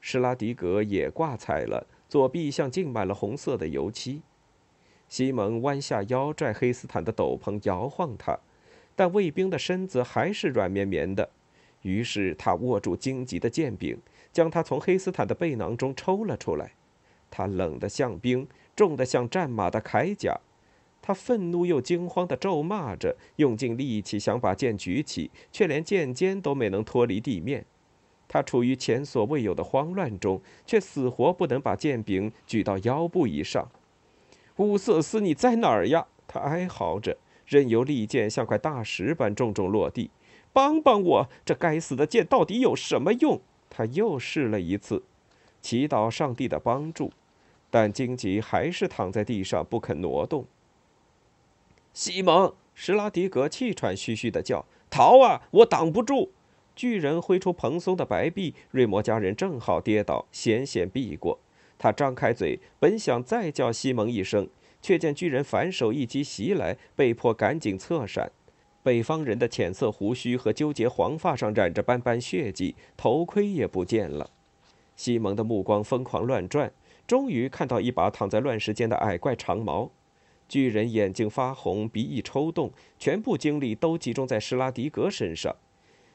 施拉迪格也挂彩了，左臂像浸满了红色的油漆。西蒙弯下腰拽黑斯坦的斗篷，摇晃他，但卫兵的身子还是软绵绵的。于是他握住荆棘的剑柄，将它从黑斯坦的背囊中抽了出来。他冷得像冰，重得像战马的铠甲。他愤怒又惊慌地咒骂着，用尽力气想把剑举起，却连剑尖都没能脱离地面。他处于前所未有的慌乱中，却死活不能把剑柄举到腰部以上。乌瑟斯，你在哪儿呀？他哀嚎着，任由利剑像块大石般重重落地。帮帮我！这该死的剑到底有什么用？他又试了一次，祈祷上帝的帮助，但荆棘还是躺在地上不肯挪动。西蒙·施拉迪格气喘吁吁地叫：“逃啊！我挡不住！”巨人挥出蓬松的白臂，瑞摩家人正好跌倒，险险避过。他张开嘴，本想再叫西蒙一声，却见巨人反手一击袭来，被迫赶紧侧闪。北方人的浅色胡须和纠结黄发上染着斑斑血迹，头盔也不见了。西蒙的目光疯狂乱转，终于看到一把躺在乱石间的矮怪长矛。巨人眼睛发红，鼻翼抽动，全部精力都集中在施拉迪格身上。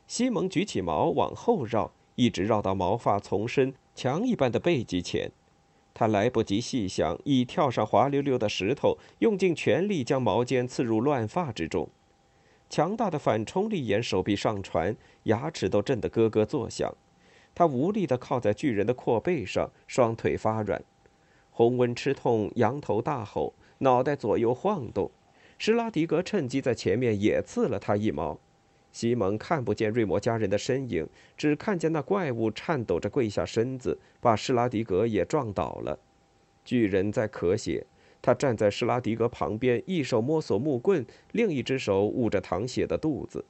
西蒙举起矛往后绕，一直绕到毛发丛生、墙一般的背脊前。他来不及细想，已跳上滑溜溜的石头，用尽全力将矛尖刺入乱发之中。强大的反冲力沿手臂上传，牙齿都震得咯咯作响。他无力地靠在巨人的阔背上，双腿发软。红温吃痛，仰头大吼，脑袋左右晃动。施拉迪格趁机在前面也刺了他一矛。西蒙看不见瑞摩家人的身影，只看见那怪物颤抖着跪下身子，把施拉迪格也撞倒了。巨人在咳血，他站在施拉迪格旁边，一手摸索木棍，另一只手捂着淌血的肚子。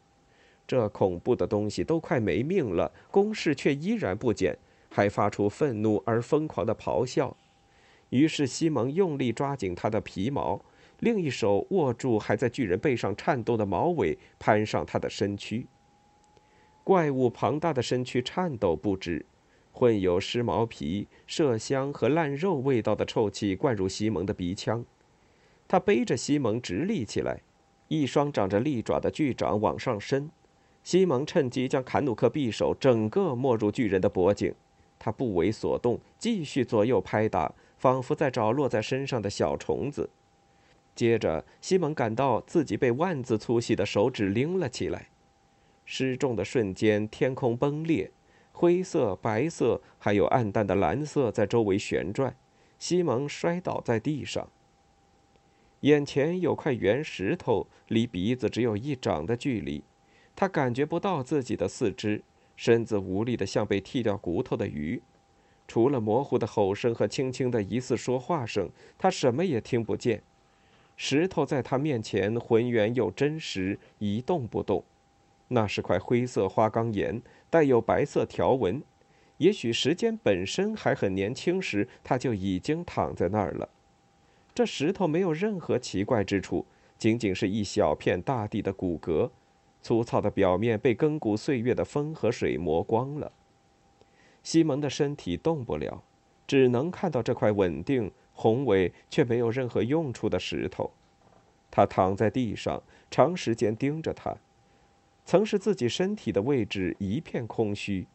这恐怖的东西都快没命了，攻势却依然不减，还发出愤怒而疯狂的咆哮。于是西蒙用力抓紧他的皮毛。另一手握住还在巨人背上颤动的毛尾，攀上他的身躯。怪物庞大的身躯颤抖不止，混有湿毛皮、麝香和烂肉味道的臭气灌入西蒙的鼻腔。他背着西蒙直立起来，一双长着利爪的巨掌往上伸。西蒙趁机将坎努克匕首整个没入巨人的脖颈。他不为所动，继续左右拍打，仿佛在找落在身上的小虫子。接着，西蒙感到自己被万字粗细的手指拎了起来。失重的瞬间，天空崩裂，灰色、白色，还有暗淡的蓝色在周围旋转。西蒙摔倒在地上。眼前有块圆石头，离鼻子只有一掌的距离。他感觉不到自己的四肢，身子无力的像被剃掉骨头的鱼。除了模糊的吼声和轻轻的疑似说话声，他什么也听不见。石头在他面前浑圆又真实，一动不动。那是块灰色花岗岩，带有白色条纹。也许时间本身还很年轻时，他就已经躺在那儿了。这石头没有任何奇怪之处，仅仅是一小片大地的骨骼，粗糙的表面被亘古岁月的风和水磨光了。西蒙的身体动不了，只能看到这块稳定。宏伟却没有任何用处的石头，他躺在地上，长时间盯着它。曾是自己身体的位置一片空虚，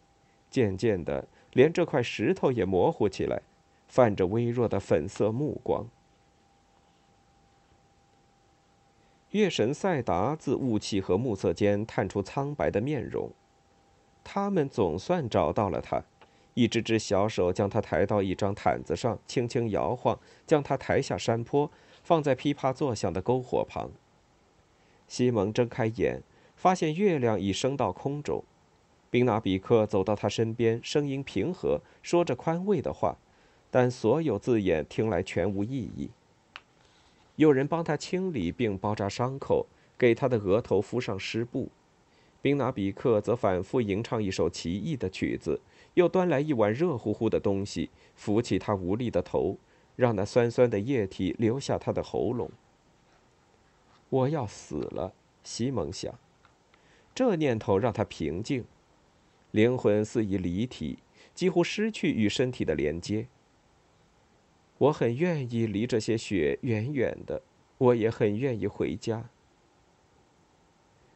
渐渐的，连这块石头也模糊起来，泛着微弱的粉色目光。月神赛达自雾气和暮色间探出苍白的面容，他们总算找到了他。一只只小手将他抬到一张毯子上，轻轻摇晃，将他抬下山坡，放在噼啪作响的篝火旁。西蒙睁开眼，发现月亮已升到空中。宾纳比克走到他身边，声音平和，说着宽慰的话，但所有字眼听来全无意义。有人帮他清理并包扎伤口，给他的额头敷上湿布。宾纳比克则反复吟唱一首奇异的曲子。又端来一碗热乎乎的东西，扶起他无力的头，让那酸酸的液体流下他的喉咙。我要死了，西蒙想。这念头让他平静，灵魂似已离体，几乎失去与身体的连接。我很愿意离这些雪远远的，我也很愿意回家。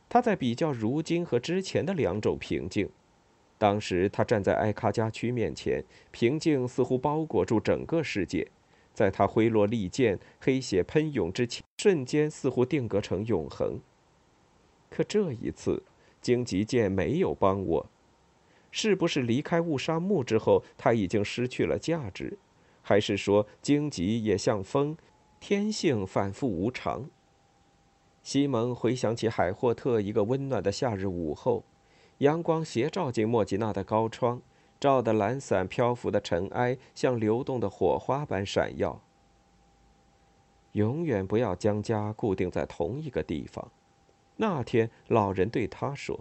他在比较如今和之前的两种平静。当时他站在埃卡加区面前，平静似乎包裹住整个世界，在他挥落利剑、黑血喷涌之前，瞬间似乎定格成永恒。可这一次，荆棘剑没有帮我，是不是离开雾沙木之后，他已经失去了价值，还是说荆棘也像风，天性反复无常？西蒙回想起海霍特一个温暖的夏日午后。阳光斜照进莫吉娜的高窗，照得懒散漂浮的尘埃像流动的火花般闪耀。永远不要将家固定在同一个地方。那天，老人对他说：“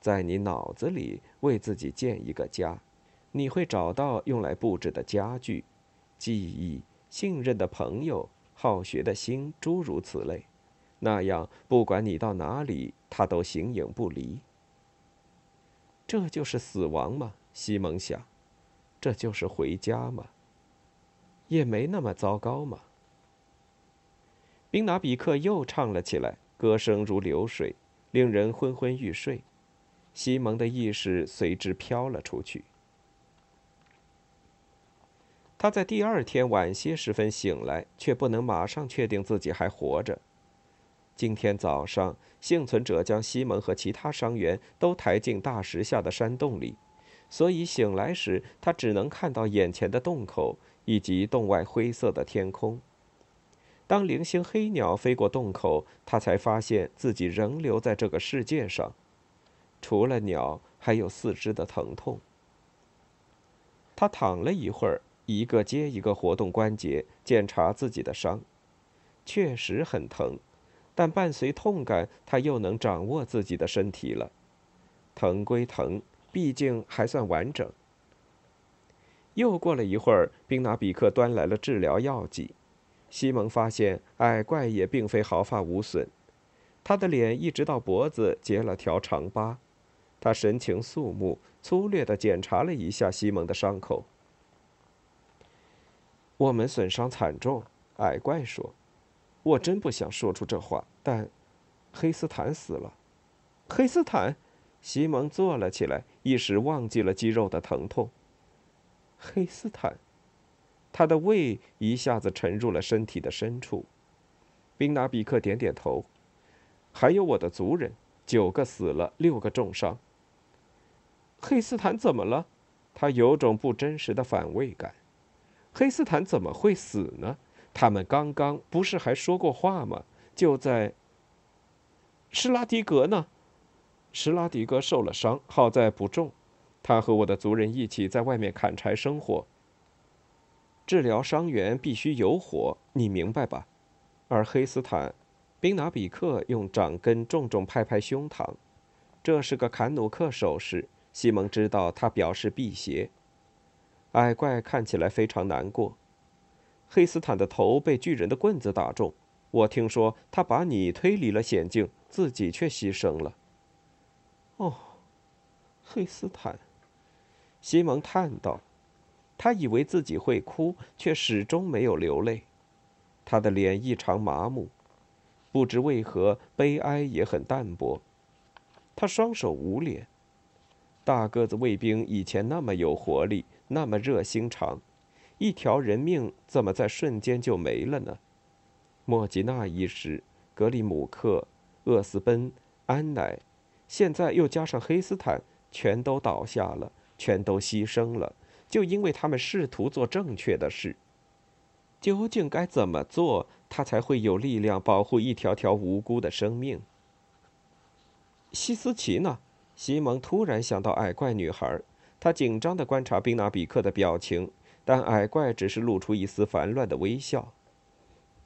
在你脑子里为自己建一个家，你会找到用来布置的家具、记忆、信任的朋友、好学的心，诸如此类。那样，不管你到哪里，他都形影不离。”这就是死亡吗？西蒙想，这就是回家吗？也没那么糟糕嘛。宾拿比克又唱了起来，歌声如流水，令人昏昏欲睡。西蒙的意识随之飘了出去。他在第二天晚些时分醒来，却不能马上确定自己还活着。今天早上，幸存者将西蒙和其他伤员都抬进大石下的山洞里，所以醒来时他只能看到眼前的洞口以及洞外灰色的天空。当零星黑鸟飞过洞口，他才发现自己仍留在这个世界上，除了鸟，还有四肢的疼痛。他躺了一会儿，一个接一个活动关节，检查自己的伤，确实很疼。但伴随痛感，他又能掌握自己的身体了。疼归疼，毕竟还算完整。又过了一会儿，宾拿比克端来了治疗药剂。西蒙发现矮怪也并非毫发无损，他的脸一直到脖子结了条长疤。他神情肃穆，粗略地检查了一下西蒙的伤口。我们损伤惨重，矮怪说。我真不想说出这话，但黑斯坦死了。黑斯坦，西蒙坐了起来，一时忘记了肌肉的疼痛。黑斯坦，他的胃一下子沉入了身体的深处。宾纳比克点点头。还有我的族人，九个死了，六个重伤。黑斯坦怎么了？他有种不真实的反胃感。黑斯坦怎么会死呢？他们刚刚不是还说过话吗？就在。施拉迪格呢？施拉迪格受了伤，好在不重，他和我的族人一起在外面砍柴生火。治疗伤员必须有火，你明白吧？而黑斯坦，宾拿比克用掌根重重拍拍胸膛，这是个坎努克手势。西蒙知道他表示辟邪。矮怪看起来非常难过。黑斯坦的头被巨人的棍子打中，我听说他把你推离了险境，自己却牺牲了。哦，黑斯坦，西蒙叹道。他以为自己会哭，却始终没有流泪。他的脸异常麻木，不知为何，悲哀也很淡薄。他双手捂脸。大个子卫兵以前那么有活力，那么热心肠，一条人命怎么在瞬间就没了呢？莫吉娜一时，格里姆克、厄斯奔、安乃，现在又加上黑斯坦，全都倒下了，全都牺牲了。就因为他们试图做正确的事，究竟该怎么做，他才会有力量保护一条条无辜的生命？西斯奇呢？西蒙突然想到矮怪女孩，他紧张地观察宾纳比克的表情，但矮怪只是露出一丝烦乱的微笑。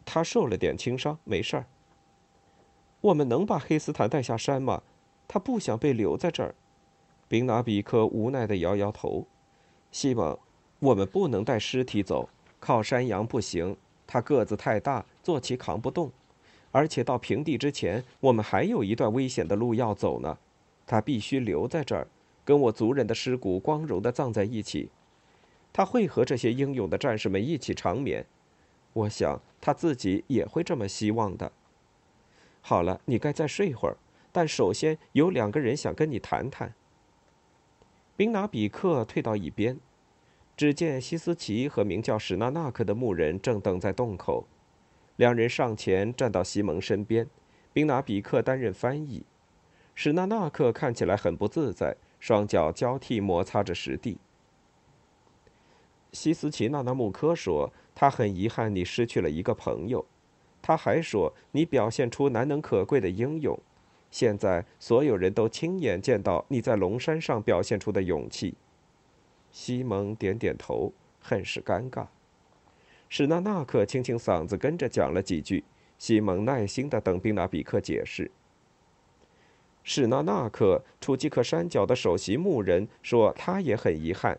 他受了点轻伤，没事儿。我们能把黑斯坦带下山吗？他不想被留在这儿。宾纳比克无奈地摇摇头。西蒙，我们不能带尸体走，靠山羊不行，他个子太大，坐骑扛不动，而且到平地之前，我们还有一段危险的路要走呢。他必须留在这儿，跟我族人的尸骨光荣地葬在一起。他会和这些英勇的战士们一起长眠，我想他自己也会这么希望的。好了，你该再睡会儿，但首先有两个人想跟你谈谈。宾拿比克退到一边，只见西斯奇和名叫史纳纳克的牧人正等在洞口。两人上前站到西蒙身边，宾拿比克担任翻译。史纳纳克看起来很不自在，双脚交替摩擦着石地。西斯奇纳纳穆科说：“他很遗憾你失去了一个朋友。”他还说：“你表现出难能可贵的英勇。”现在所有人都亲眼见到你在龙山上表现出的勇气。西蒙点点头，很是尴尬。史纳纳克清清嗓子，跟着讲了几句。西蒙耐心地等宾纳比克解释。史纳纳克，楚基克山脚的首席牧人，说他也很遗憾，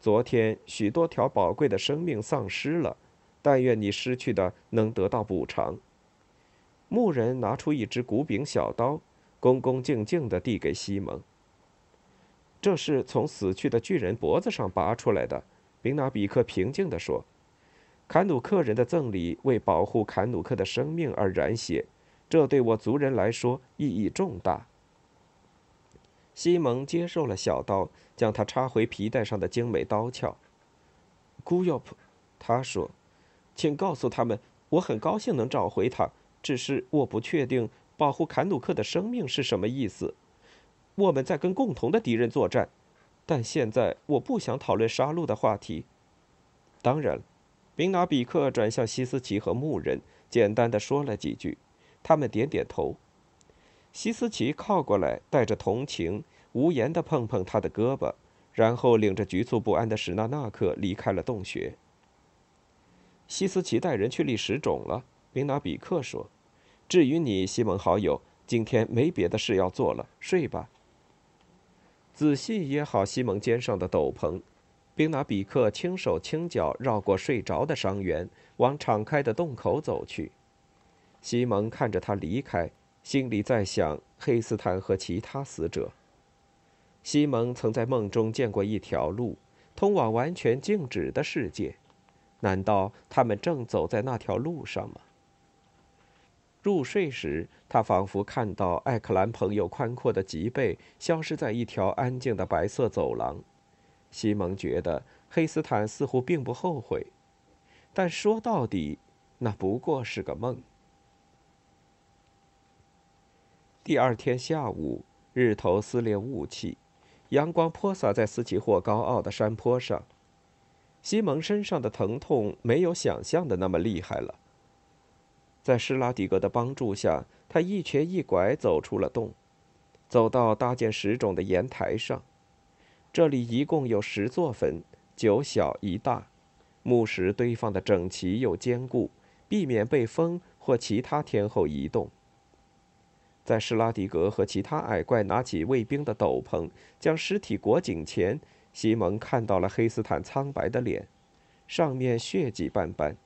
昨天许多条宝贵的生命丧失了，但愿你失去的能得到补偿。牧人拿出一只骨柄小刀，恭恭敬敬地递给西蒙。这是从死去的巨人脖子上拔出来的，宾纳比克平静地说：“坎努克人的赠礼为保护坎努克的生命而染血，这对我族人来说意义重大。”西蒙接受了小刀，将它插回皮带上的精美刀鞘。古尤普，他说：“请告诉他们，我很高兴能找回他。”只是我不确定保护坎努克的生命是什么意思。我们在跟共同的敌人作战，但现在我不想讨论杀戮的话题。当然，宾拿比克转向西斯奇和牧人，简单的说了几句。他们点点头。西斯奇靠过来，带着同情，无言的碰碰他的胳膊，然后领着局促不安的史纳纳克离开了洞穴。西斯奇带人去立石冢了，宾拿比克说。至于你，西蒙好友，今天没别的事要做了，睡吧。仔细掖好西蒙肩上的斗篷，宾拿比克轻手轻脚绕过睡着的伤员，往敞开的洞口走去。西蒙看着他离开，心里在想黑斯坦和其他死者。西蒙曾在梦中见过一条路，通往完全静止的世界，难道他们正走在那条路上吗？入睡时，他仿佛看到艾克兰朋友宽阔的脊背消失在一条安静的白色走廊。西蒙觉得黑斯坦似乎并不后悔，但说到底，那不过是个梦。第二天下午，日头撕裂雾气，阳光泼洒在斯奇霍高傲的山坡上。西蒙身上的疼痛没有想象的那么厉害了。在施拉迪格的帮助下，他一瘸一拐走出了洞，走到搭建石冢的岩台上。这里一共有十座坟，九小一大，墓石堆放的整齐又坚固，避免被风或其他天候移动。在施拉迪格和其他矮怪拿起卫兵的斗篷，将尸体裹紧前，西蒙看到了黑斯坦苍白的脸，上面血迹斑斑。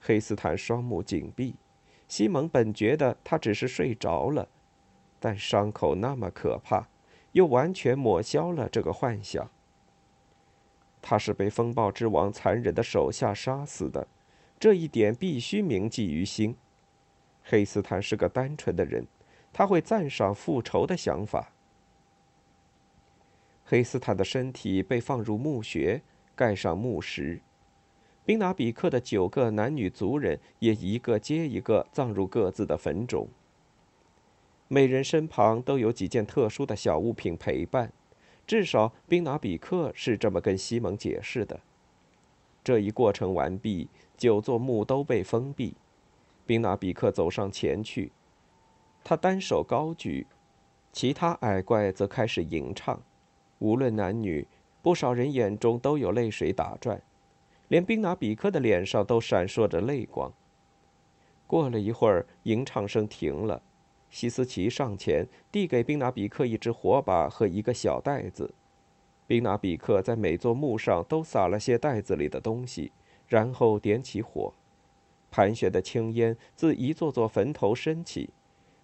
黑斯坦双目紧闭，西蒙本觉得他只是睡着了，但伤口那么可怕。又完全抹消了这个幻想。他是被风暴之王残忍的手下杀死的，这一点必须铭记于心。黑斯坦是个单纯的人，他会赞赏复仇的想法。黑斯坦的身体被放入墓穴，盖上墓石。宾拿比克的九个男女族人也一个接一个葬入各自的坟中。每人身旁都有几件特殊的小物品陪伴，至少宾拿比克是这么跟西蒙解释的。这一过程完毕，九座墓都被封闭。宾拿比克走上前去，他单手高举，其他矮怪则开始吟唱。无论男女，不少人眼中都有泪水打转，连宾拿比克的脸上都闪烁着泪光。过了一会儿，吟唱声停了。西斯奇上前递给宾拿比克一只火把和一个小袋子，宾拿比克在每座墓上都撒了些袋子里的东西，然后点起火，盘旋的青烟自一座座坟头升起，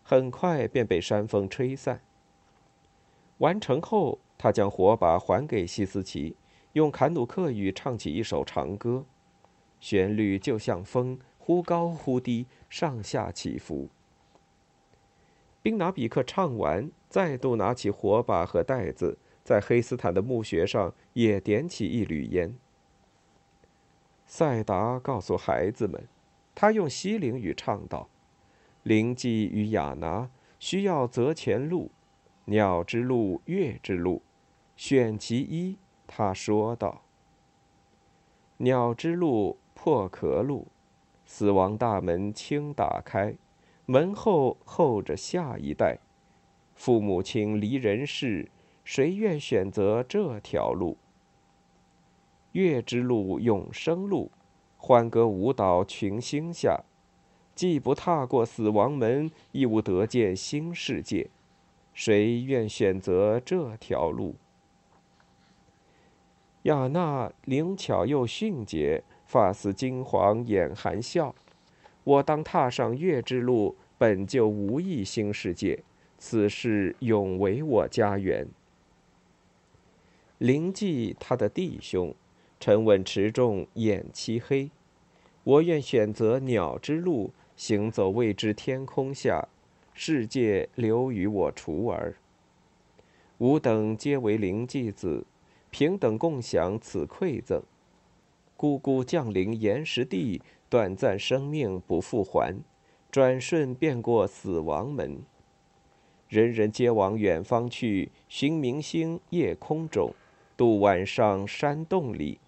很快便被山风吹散。完成后，他将火把还给西斯奇，用坎努克语唱起一首长歌，旋律就像风，忽高忽低，上下起伏。宾拿比克唱完，再度拿起火把和袋子，在黑斯坦的墓穴上也点起一缕烟。赛达告诉孩子们，他用西灵语唱道：“灵迹与雅拿需要择前路，鸟之路，月之路，选其一。”他说道：“鸟之路，破壳路，死亡大门轻打开。”门后候着下一代，父母亲离人世，谁愿选择这条路？月之路，永生路，欢歌舞蹈群星下，既不踏过死亡门，亦无得见新世界，谁愿选择这条路？亚娜灵巧又迅捷，发丝金黄，眼含笑。我当踏上月之路，本就无意新世界，此事永为我家园。灵迹他的弟兄，沉稳持重，眼漆黑。我愿选择鸟之路，行走未知天空下，世界留与我雏儿。吾等皆为灵迹子，平等共享此馈赠。姑姑降临岩石地。短暂生命不复还，转瞬便过死亡门。人人皆往远方去，寻明星夜空中，度晚上山洞里。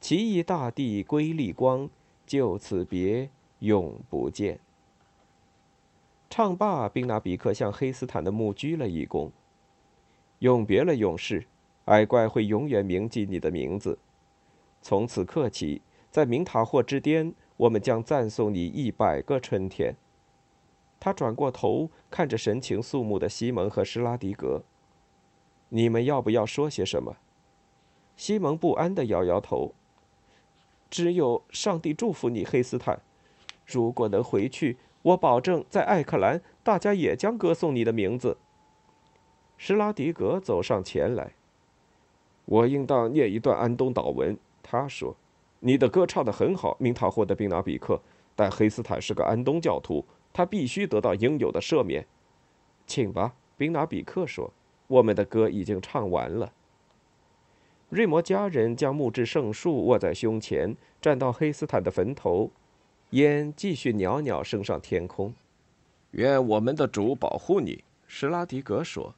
奇异大地归丽光，就此别永不见。唱罢，宾纳比克向黑斯坦的墓鞠了一躬。永别了，勇士！矮怪会永远铭记你的名字。从此刻起，在明塔霍之巅。我们将赞颂你一百个春天。他转过头，看着神情肃穆的西蒙和施拉迪格。你们要不要说些什么？西蒙不安地摇摇头。只有上帝祝福你，黑斯坦。如果能回去，我保证在艾克兰，大家也将歌颂你的名字。施拉迪格走上前来。我应当念一段安东祷文，他说。你的歌唱得很好，明塔霍的宾纳比克，但黑斯坦是个安东教徒，他必须得到应有的赦免。请吧，宾纳比克说：“我们的歌已经唱完了。”瑞摩家人将木质圣树握在胸前，站到黑斯坦的坟头，烟继续袅袅升上天空。愿我们的主保护你，施拉迪格说。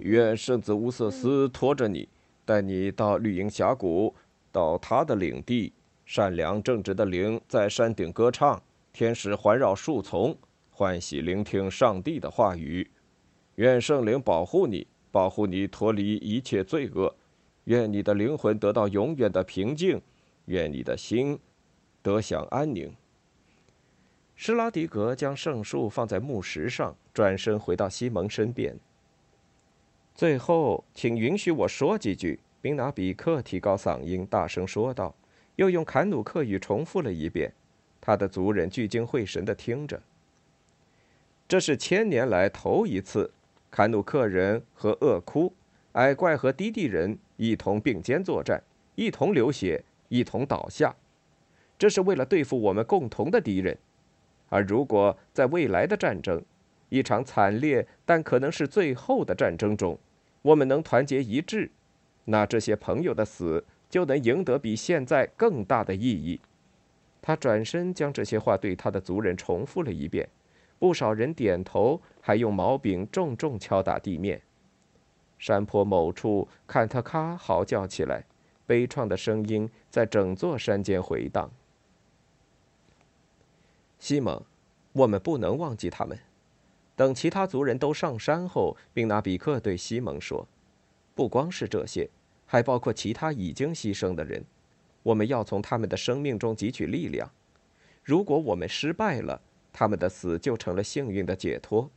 愿圣子乌瑟斯拖着你，带你到绿荫峡谷。到他的领地，善良正直的灵在山顶歌唱，天使环绕树丛，欢喜聆听上帝的话语。愿圣灵保护你，保护你脱离一切罪恶。愿你的灵魂得到永远的平静，愿你的心得享安宁。施拉迪格将圣树放在木石上，转身回到西蒙身边。最后，请允许我说几句。宾拿比克提高嗓音，大声说道，又用坎努克语重复了一遍。他的族人聚精会神地听着。这是千年来头一次，坎努克人和厄库、矮怪和低地人一同并肩作战，一同流血，一同倒下。这是为了对付我们共同的敌人。而如果在未来的战争，一场惨烈但可能是最后的战争中，我们能团结一致，那这些朋友的死就能赢得比现在更大的意义。他转身将这些话对他的族人重复了一遍。不少人点头，还用毛柄重重敲打地面。山坡某处，坎特卡嚎叫起来，悲怆的声音在整座山间回荡。西蒙，我们不能忘记他们。等其他族人都上山后，并拿比克对西蒙说：“不光是这些，还包括其他已经牺牲的人。我们要从他们的生命中汲取力量。如果我们失败了，”他们的死就成了幸运的解脱。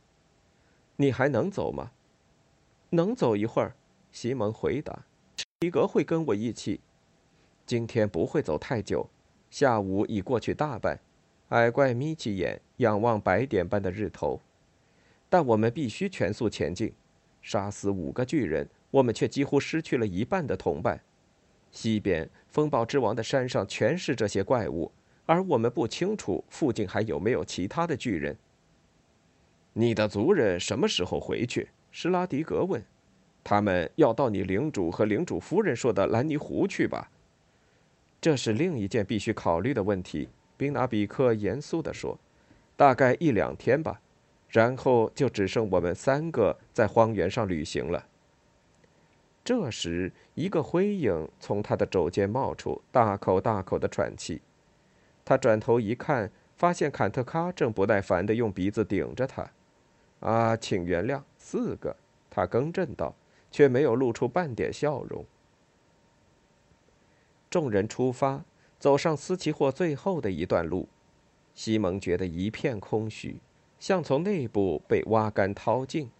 你还能走吗？能走一会儿。西蒙回答。皮格会跟我一起。今天不会走太久。下午已过去大半。矮怪眯起眼，仰望白点般的日头。但我们必须全速前进。杀死五个巨人，我们却几乎失去了一半的同伴。西边风暴之王的山上全是这些怪物。而我们不清楚附近还有没有其他的巨人。你的族人什么时候回去？施拉迪格问。他们要到你领主和领主夫人说的兰尼湖去吧？这是另一件必须考虑的问题。宾纳比克严肃地说：“大概一两天吧，然后就只剩我们三个在荒原上旅行了。”这时，一个灰影从他的肘间冒出，大口大口的喘气。他转头一看，发现坎特卡正不耐烦地用鼻子顶着他。啊，请原谅，四个，他更正道，却没有露出半点笑容。众人出发，走上斯奇霍最后的一段路。西蒙觉得一片空虚，像从内部被挖干掏净。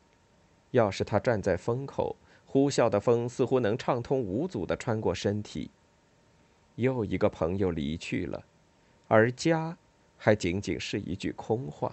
要是他站在风口，呼啸的风似乎能畅通无阻地穿过身体。又一个朋友离去了。而家，还仅仅是一句空话。